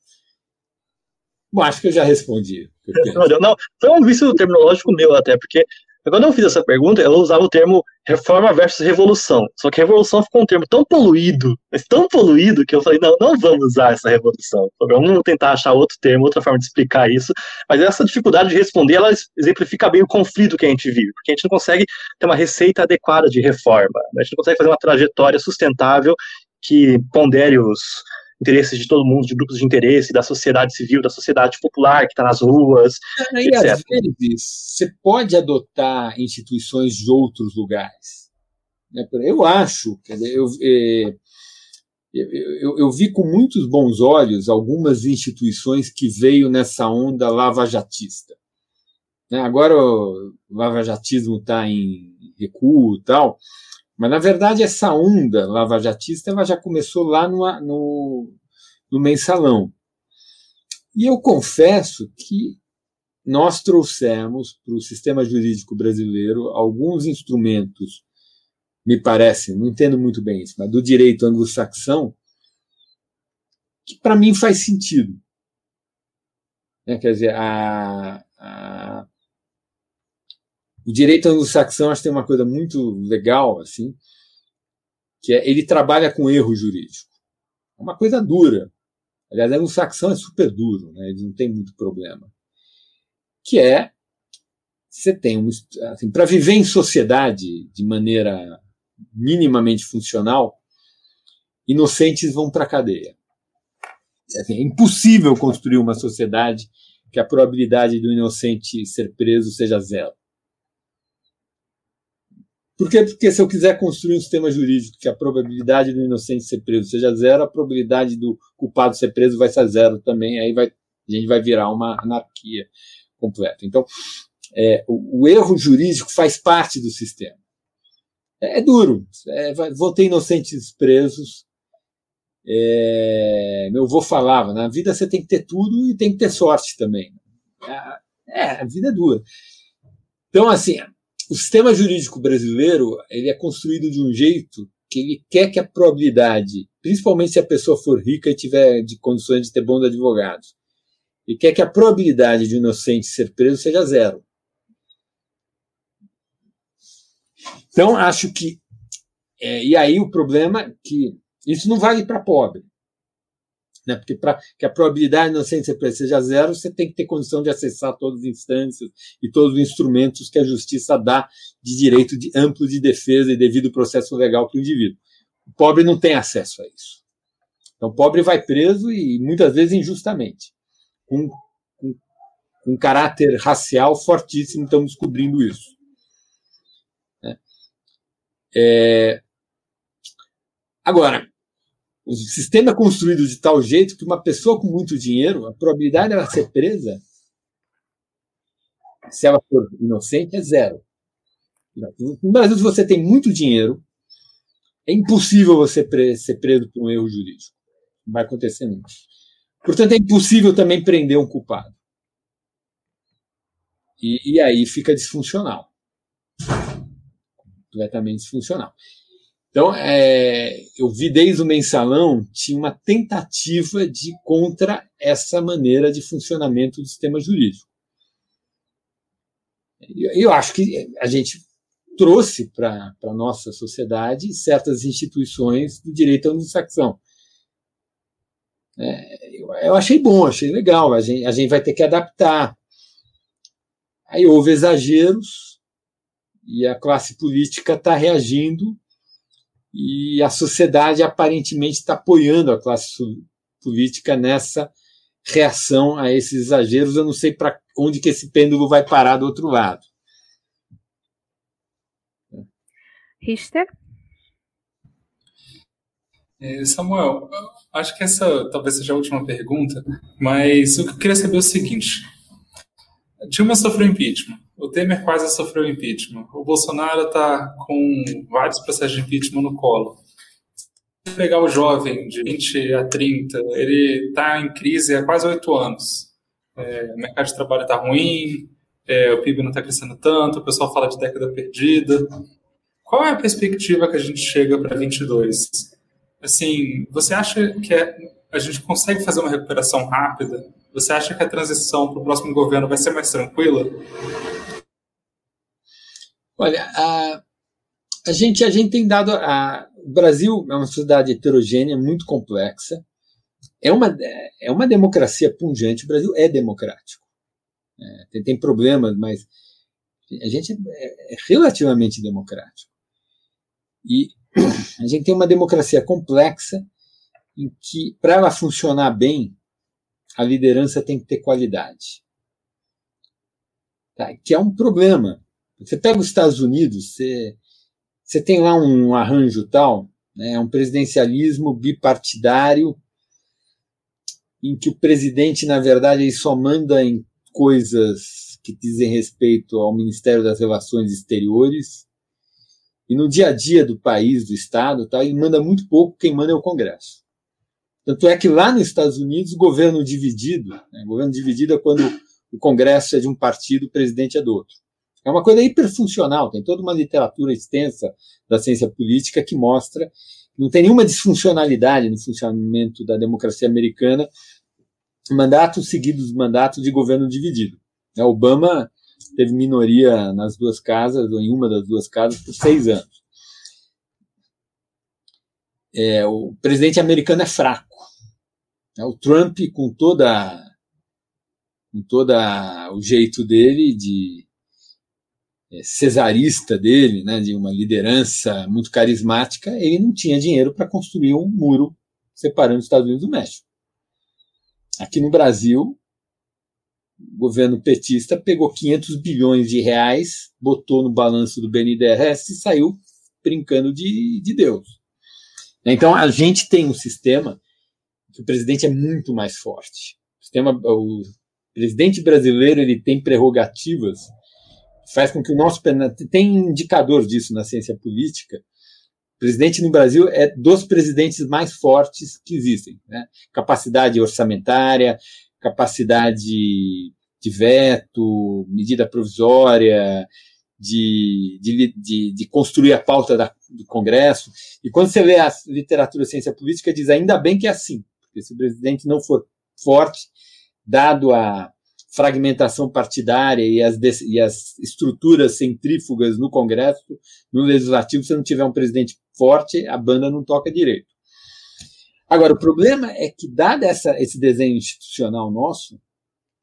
[SPEAKER 2] Bom, acho que eu já respondi.
[SPEAKER 4] Respondeu. Não, foi um vício terminológico meu até, porque quando eu fiz essa pergunta, eu usava o termo reforma versus revolução. Só que revolução ficou um termo tão poluído, mas tão poluído, que eu falei, não, não vamos usar essa revolução. Vamos tentar achar outro termo, outra forma de explicar isso. Mas essa dificuldade de responder, ela exemplifica bem o conflito que a gente vive, porque a gente não consegue ter uma receita adequada de reforma. Né? A gente não consegue fazer uma trajetória sustentável que pondere os interesses de todo mundo, de grupos de interesse, da sociedade civil, da sociedade popular que está nas ruas.
[SPEAKER 2] E etc. às vezes você pode adotar instituições de outros lugares. Né? Eu acho, eu, é, eu, eu, eu, vi com muitos bons olhos algumas instituições que veio nessa onda lavajatista. Né? Agora o lavajatismo está em recuo e tal, mas, na verdade, essa onda lavajatista ela já começou lá no, no, no mensalão. E eu confesso que nós trouxemos para o sistema jurídico brasileiro alguns instrumentos, me parece, não entendo muito bem isso, mas do direito anglo-saxão, que para mim faz sentido. Né? Quer dizer, a, a, o direito anglo-saxão acho que tem uma coisa muito legal, assim, que é ele trabalha com erro jurídico. É uma coisa dura. Aliás, anglo-saxão é super duro, né? não têm muito problema que é você tem um, assim, para viver em sociedade de maneira minimamente funcional, inocentes vão para a cadeia. Assim, é impossível construir uma sociedade que a probabilidade do inocente ser preso seja zero. Por quê? Porque se eu quiser construir um sistema jurídico que a probabilidade do inocente ser preso seja zero, a probabilidade do culpado ser preso vai ser zero também, aí vai, a gente vai virar uma anarquia completo. Então, é, o, o, erro jurídico faz parte do sistema. É, é duro. É, vou ter inocentes presos. É, meu avô falava: na vida você tem que ter tudo e tem que ter sorte também. É, é, a vida é dura. Então, assim, o sistema jurídico brasileiro ele é construído de um jeito que ele quer que a probabilidade, principalmente se a pessoa for rica e tiver de condições de ter bons advogados, e quer que a probabilidade de um inocente ser preso seja zero. Então, acho que. É, e aí o problema é que isso não vale para pobre. Né? Porque para que a probabilidade de preso seja zero, você tem que ter condição de acessar todas as instâncias e todos os instrumentos que a justiça dá de direito de, amplo de defesa e devido processo legal para o indivíduo. O pobre não tem acesso a isso. Então, o pobre vai preso e muitas vezes injustamente com, com, um caráter racial fortíssimo, estamos descobrindo isso. Né? É... Agora, o sistema é construído de tal jeito que uma pessoa com muito dinheiro, a probabilidade dela ser presa, se ela for inocente, é zero. No Brasil, se você tem muito dinheiro, é impossível você ser preso por um erro jurídico. Não vai acontecer nunca. Portanto, é impossível também prender um culpado. E, e aí fica disfuncional. Completamente disfuncional. Então, é, eu vi desde o mensalão, tinha uma tentativa de contra essa maneira de funcionamento do sistema jurídico. Eu acho que a gente trouxe para a nossa sociedade certas instituições do direito anglo-saxão. É, eu, eu, achei bom, achei legal. A gente, a gente vai ter que adaptar. Aí houve exageros e a classe política está reagindo e a sociedade aparentemente está apoiando a classe política nessa reação a esses exageros. Eu não sei para onde que esse pêndulo vai parar do outro lado.
[SPEAKER 1] Richter?
[SPEAKER 3] É, Samuel, acho que essa talvez seja a última pergunta, mas o que eu queria saber é o seguinte: Dilma sofreu impeachment, o Temer quase sofreu impeachment, o Bolsonaro está com vários processos de impeachment no colo. Se pegar o jovem de 20 a 30, ele está em crise há quase oito anos. É, o mercado de trabalho está ruim, é, o PIB não está crescendo tanto, o pessoal fala de década perdida. Qual é a perspectiva que a gente chega para 22? Assim, você acha que é, a gente consegue fazer uma recuperação rápida? Você acha que a transição para o próximo governo vai ser mais tranquila?
[SPEAKER 2] Olha, a, a, gente, a gente tem dado. A, o Brasil é uma sociedade heterogênea, muito complexa. É uma, é uma democracia pungente. O Brasil é democrático. É, tem, tem problemas, mas a gente é, é relativamente democrático. E [clears throat] a gente tem uma democracia complexa em que, para ela funcionar bem, a liderança tem que ter qualidade. Tá? Que é um problema. Você pega os Estados Unidos, você, você tem lá um arranjo tal, né, um presidencialismo bipartidário, em que o presidente, na verdade, ele só manda em coisas que dizem respeito ao Ministério das Relações Exteriores, e no dia a dia do país, do Estado, tá, ele manda muito pouco, quem manda é o Congresso. Tanto é que lá nos Estados Unidos, governo dividido, né, governo dividido é quando o Congresso é de um partido, o presidente é do outro. É uma coisa hiperfuncional, tem toda uma literatura extensa da ciência política que mostra que não tem nenhuma disfuncionalidade no funcionamento da democracia americana, mandatos seguidos mandatos de governo dividido. É, Obama teve minoria nas duas casas, ou em uma das duas casas, por seis anos. É, o presidente americano é fraco. É, o Trump, com toda, com o jeito dele de cesarista dele, né, de uma liderança muito carismática, ele não tinha dinheiro para construir um muro separando os Estados Unidos do México. Aqui no Brasil, o governo petista pegou 500 bilhões de reais, botou no balanço do BNDES e saiu brincando de, de Deus. Então, a gente tem um sistema que o presidente é muito mais forte. O, sistema, o presidente brasileiro ele tem prerrogativas faz com que o nosso tem indicador disso na ciência política. O presidente no Brasil é dos presidentes mais fortes que existem, né? Capacidade orçamentária, capacidade de veto, medida provisória, de, de, de, de construir a pauta da, do Congresso. E quando você lê a literatura ciência política, diz ainda bem que é assim, porque se o presidente não for forte, dado a fragmentação partidária e as, e as estruturas centrífugas no Congresso, no Legislativo, se não tiver um presidente forte, a banda não toca direito. Agora, o problema é que, dado essa, esse desenho institucional nosso,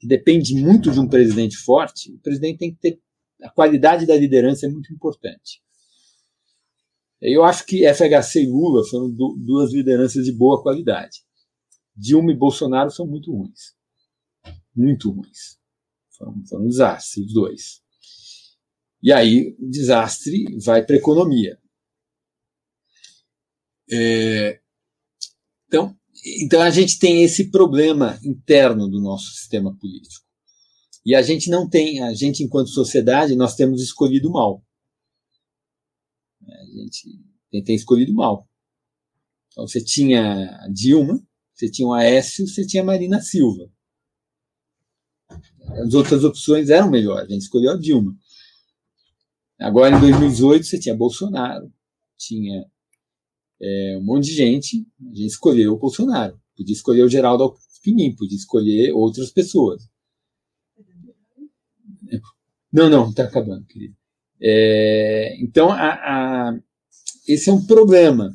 [SPEAKER 2] que depende muito de um presidente forte, o presidente tem que ter. A qualidade da liderança é muito importante. Eu acho que FHC e Lula foram duas lideranças de boa qualidade. Dilma e Bolsonaro são muito ruins muito ruins. Foram, foram um desastre, os dois. E aí o desastre vai para a economia. É, então, então a gente tem esse problema interno do nosso sistema político. E a gente não tem, a gente enquanto sociedade, nós temos escolhido mal. A gente tem, tem escolhido mal. Então você tinha Dilma, você tinha o Aécio, você tinha Marina Silva. As outras opções eram melhores, a gente escolheu a Dilma. Agora, em 2018, você tinha Bolsonaro, tinha é, um monte de gente, a gente escolheu o Bolsonaro. Podia escolher o Geraldo Alckmin, podia escolher outras pessoas. Não, não, está acabando, querido. É, então, a, a, esse é um problema.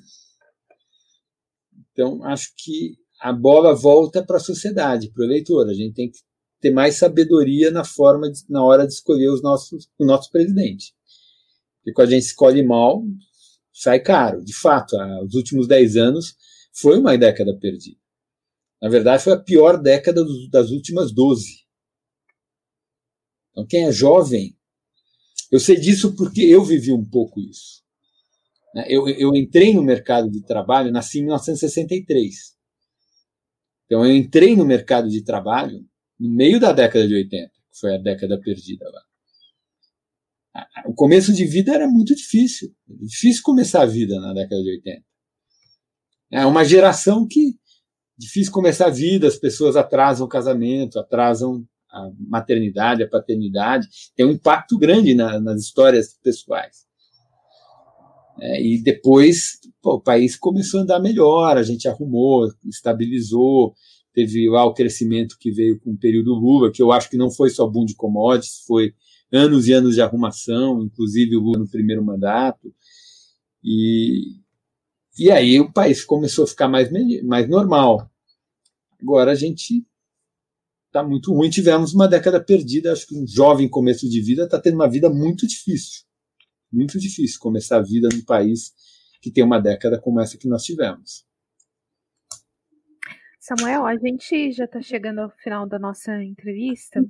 [SPEAKER 2] Então, acho que a bola volta para a sociedade, para o eleitor. A gente tem que ter mais sabedoria na forma de, na hora de escolher os nossos, o nosso presidente. Porque quando a gente escolhe mal, sai caro. De fato, os últimos 10 anos foi uma década perdida. Na verdade, foi a pior década das últimas 12. Então, quem é jovem, eu sei disso porque eu vivi um pouco isso. Né? Eu, eu entrei no mercado de trabalho, nasci em 1963. Então, eu entrei no mercado de trabalho no meio da década de 80, que foi a década perdida lá. O começo de vida era muito difícil. Difícil começar a vida na década de 80. É uma geração que difícil começar a vida, as pessoas atrasam o casamento, atrasam a maternidade, a paternidade, tem um impacto grande na, nas histórias pessoais. É, e depois pô, o país começou a andar melhor, a gente arrumou, estabilizou, teve lá o crescimento que veio com o período Lula, que eu acho que não foi só boom de commodities, foi anos e anos de arrumação, inclusive o Lula no primeiro mandato. E, e aí o país começou a ficar mais, mais normal. Agora a gente está muito ruim. Tivemos uma década perdida. Acho que um jovem começo de vida está tendo uma vida muito difícil. Muito difícil começar a vida num país que tem uma década como essa que nós tivemos.
[SPEAKER 1] Samuel, a gente já está chegando ao final da nossa entrevista.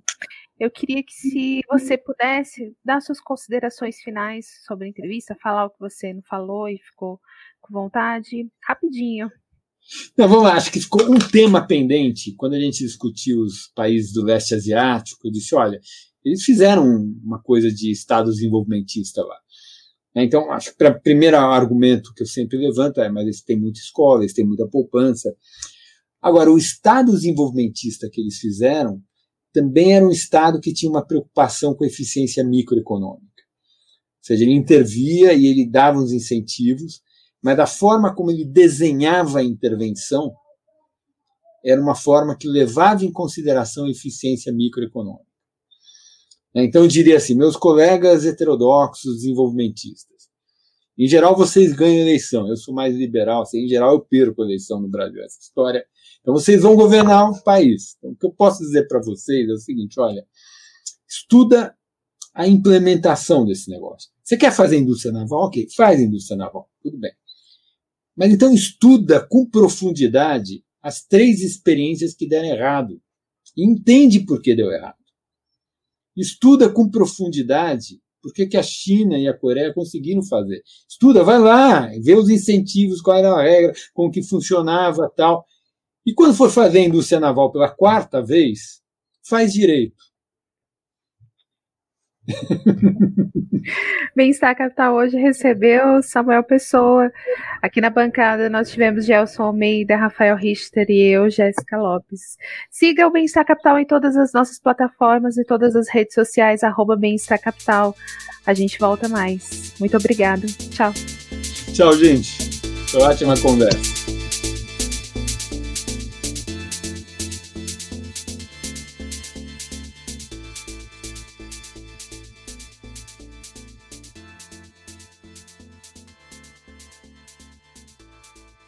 [SPEAKER 1] Eu queria que, se você pudesse, dar suas considerações finais sobre a entrevista, falar o que você não falou e ficou com vontade, rapidinho.
[SPEAKER 2] Não, vamos lá, acho que ficou um tema pendente quando a gente discutiu os países do leste asiático. Eu disse: olha, eles fizeram uma coisa de Estado desenvolvimentista lá. Então, acho que o primeiro argumento que eu sempre levanto é: mas eles têm muita escola, eles têm muita poupança. Agora, o Estado desenvolvimentista que eles fizeram também era um Estado que tinha uma preocupação com eficiência microeconômica. Ou seja, ele intervia e ele dava os incentivos, mas da forma como ele desenhava a intervenção, era uma forma que levava em consideração a eficiência microeconômica. Então, eu diria assim, meus colegas heterodoxos desenvolvimentistas, em geral, vocês ganham eleição. Eu sou mais liberal. Assim, em geral, eu perco a eleição no Brasil. Essa história. Então, vocês vão governar o país. Então, o que eu posso dizer para vocês é o seguinte: olha, estuda a implementação desse negócio. Você quer fazer indústria naval? Ok, faz indústria naval. Tudo bem. Mas então estuda com profundidade as três experiências que deram errado. E entende por que deu errado. Estuda com profundidade por que, que a China e a Coreia conseguiram fazer. Estuda, vai lá, vê os incentivos, qual era a regra, como que funcionava tal. E quando for fazer a indústria naval pela quarta vez, faz direito. [laughs]
[SPEAKER 1] Bem-Estar Capital hoje recebeu Samuel Pessoa. Aqui na bancada nós tivemos Gelson Almeida, Rafael Richter e eu, Jéssica Lopes. Siga o Bem-Estar Capital em todas as nossas plataformas e todas as redes sociais, arroba Bem-Estar Capital. A gente volta mais. Muito obrigada. Tchau.
[SPEAKER 2] Tchau, gente. Foi ótima conversa.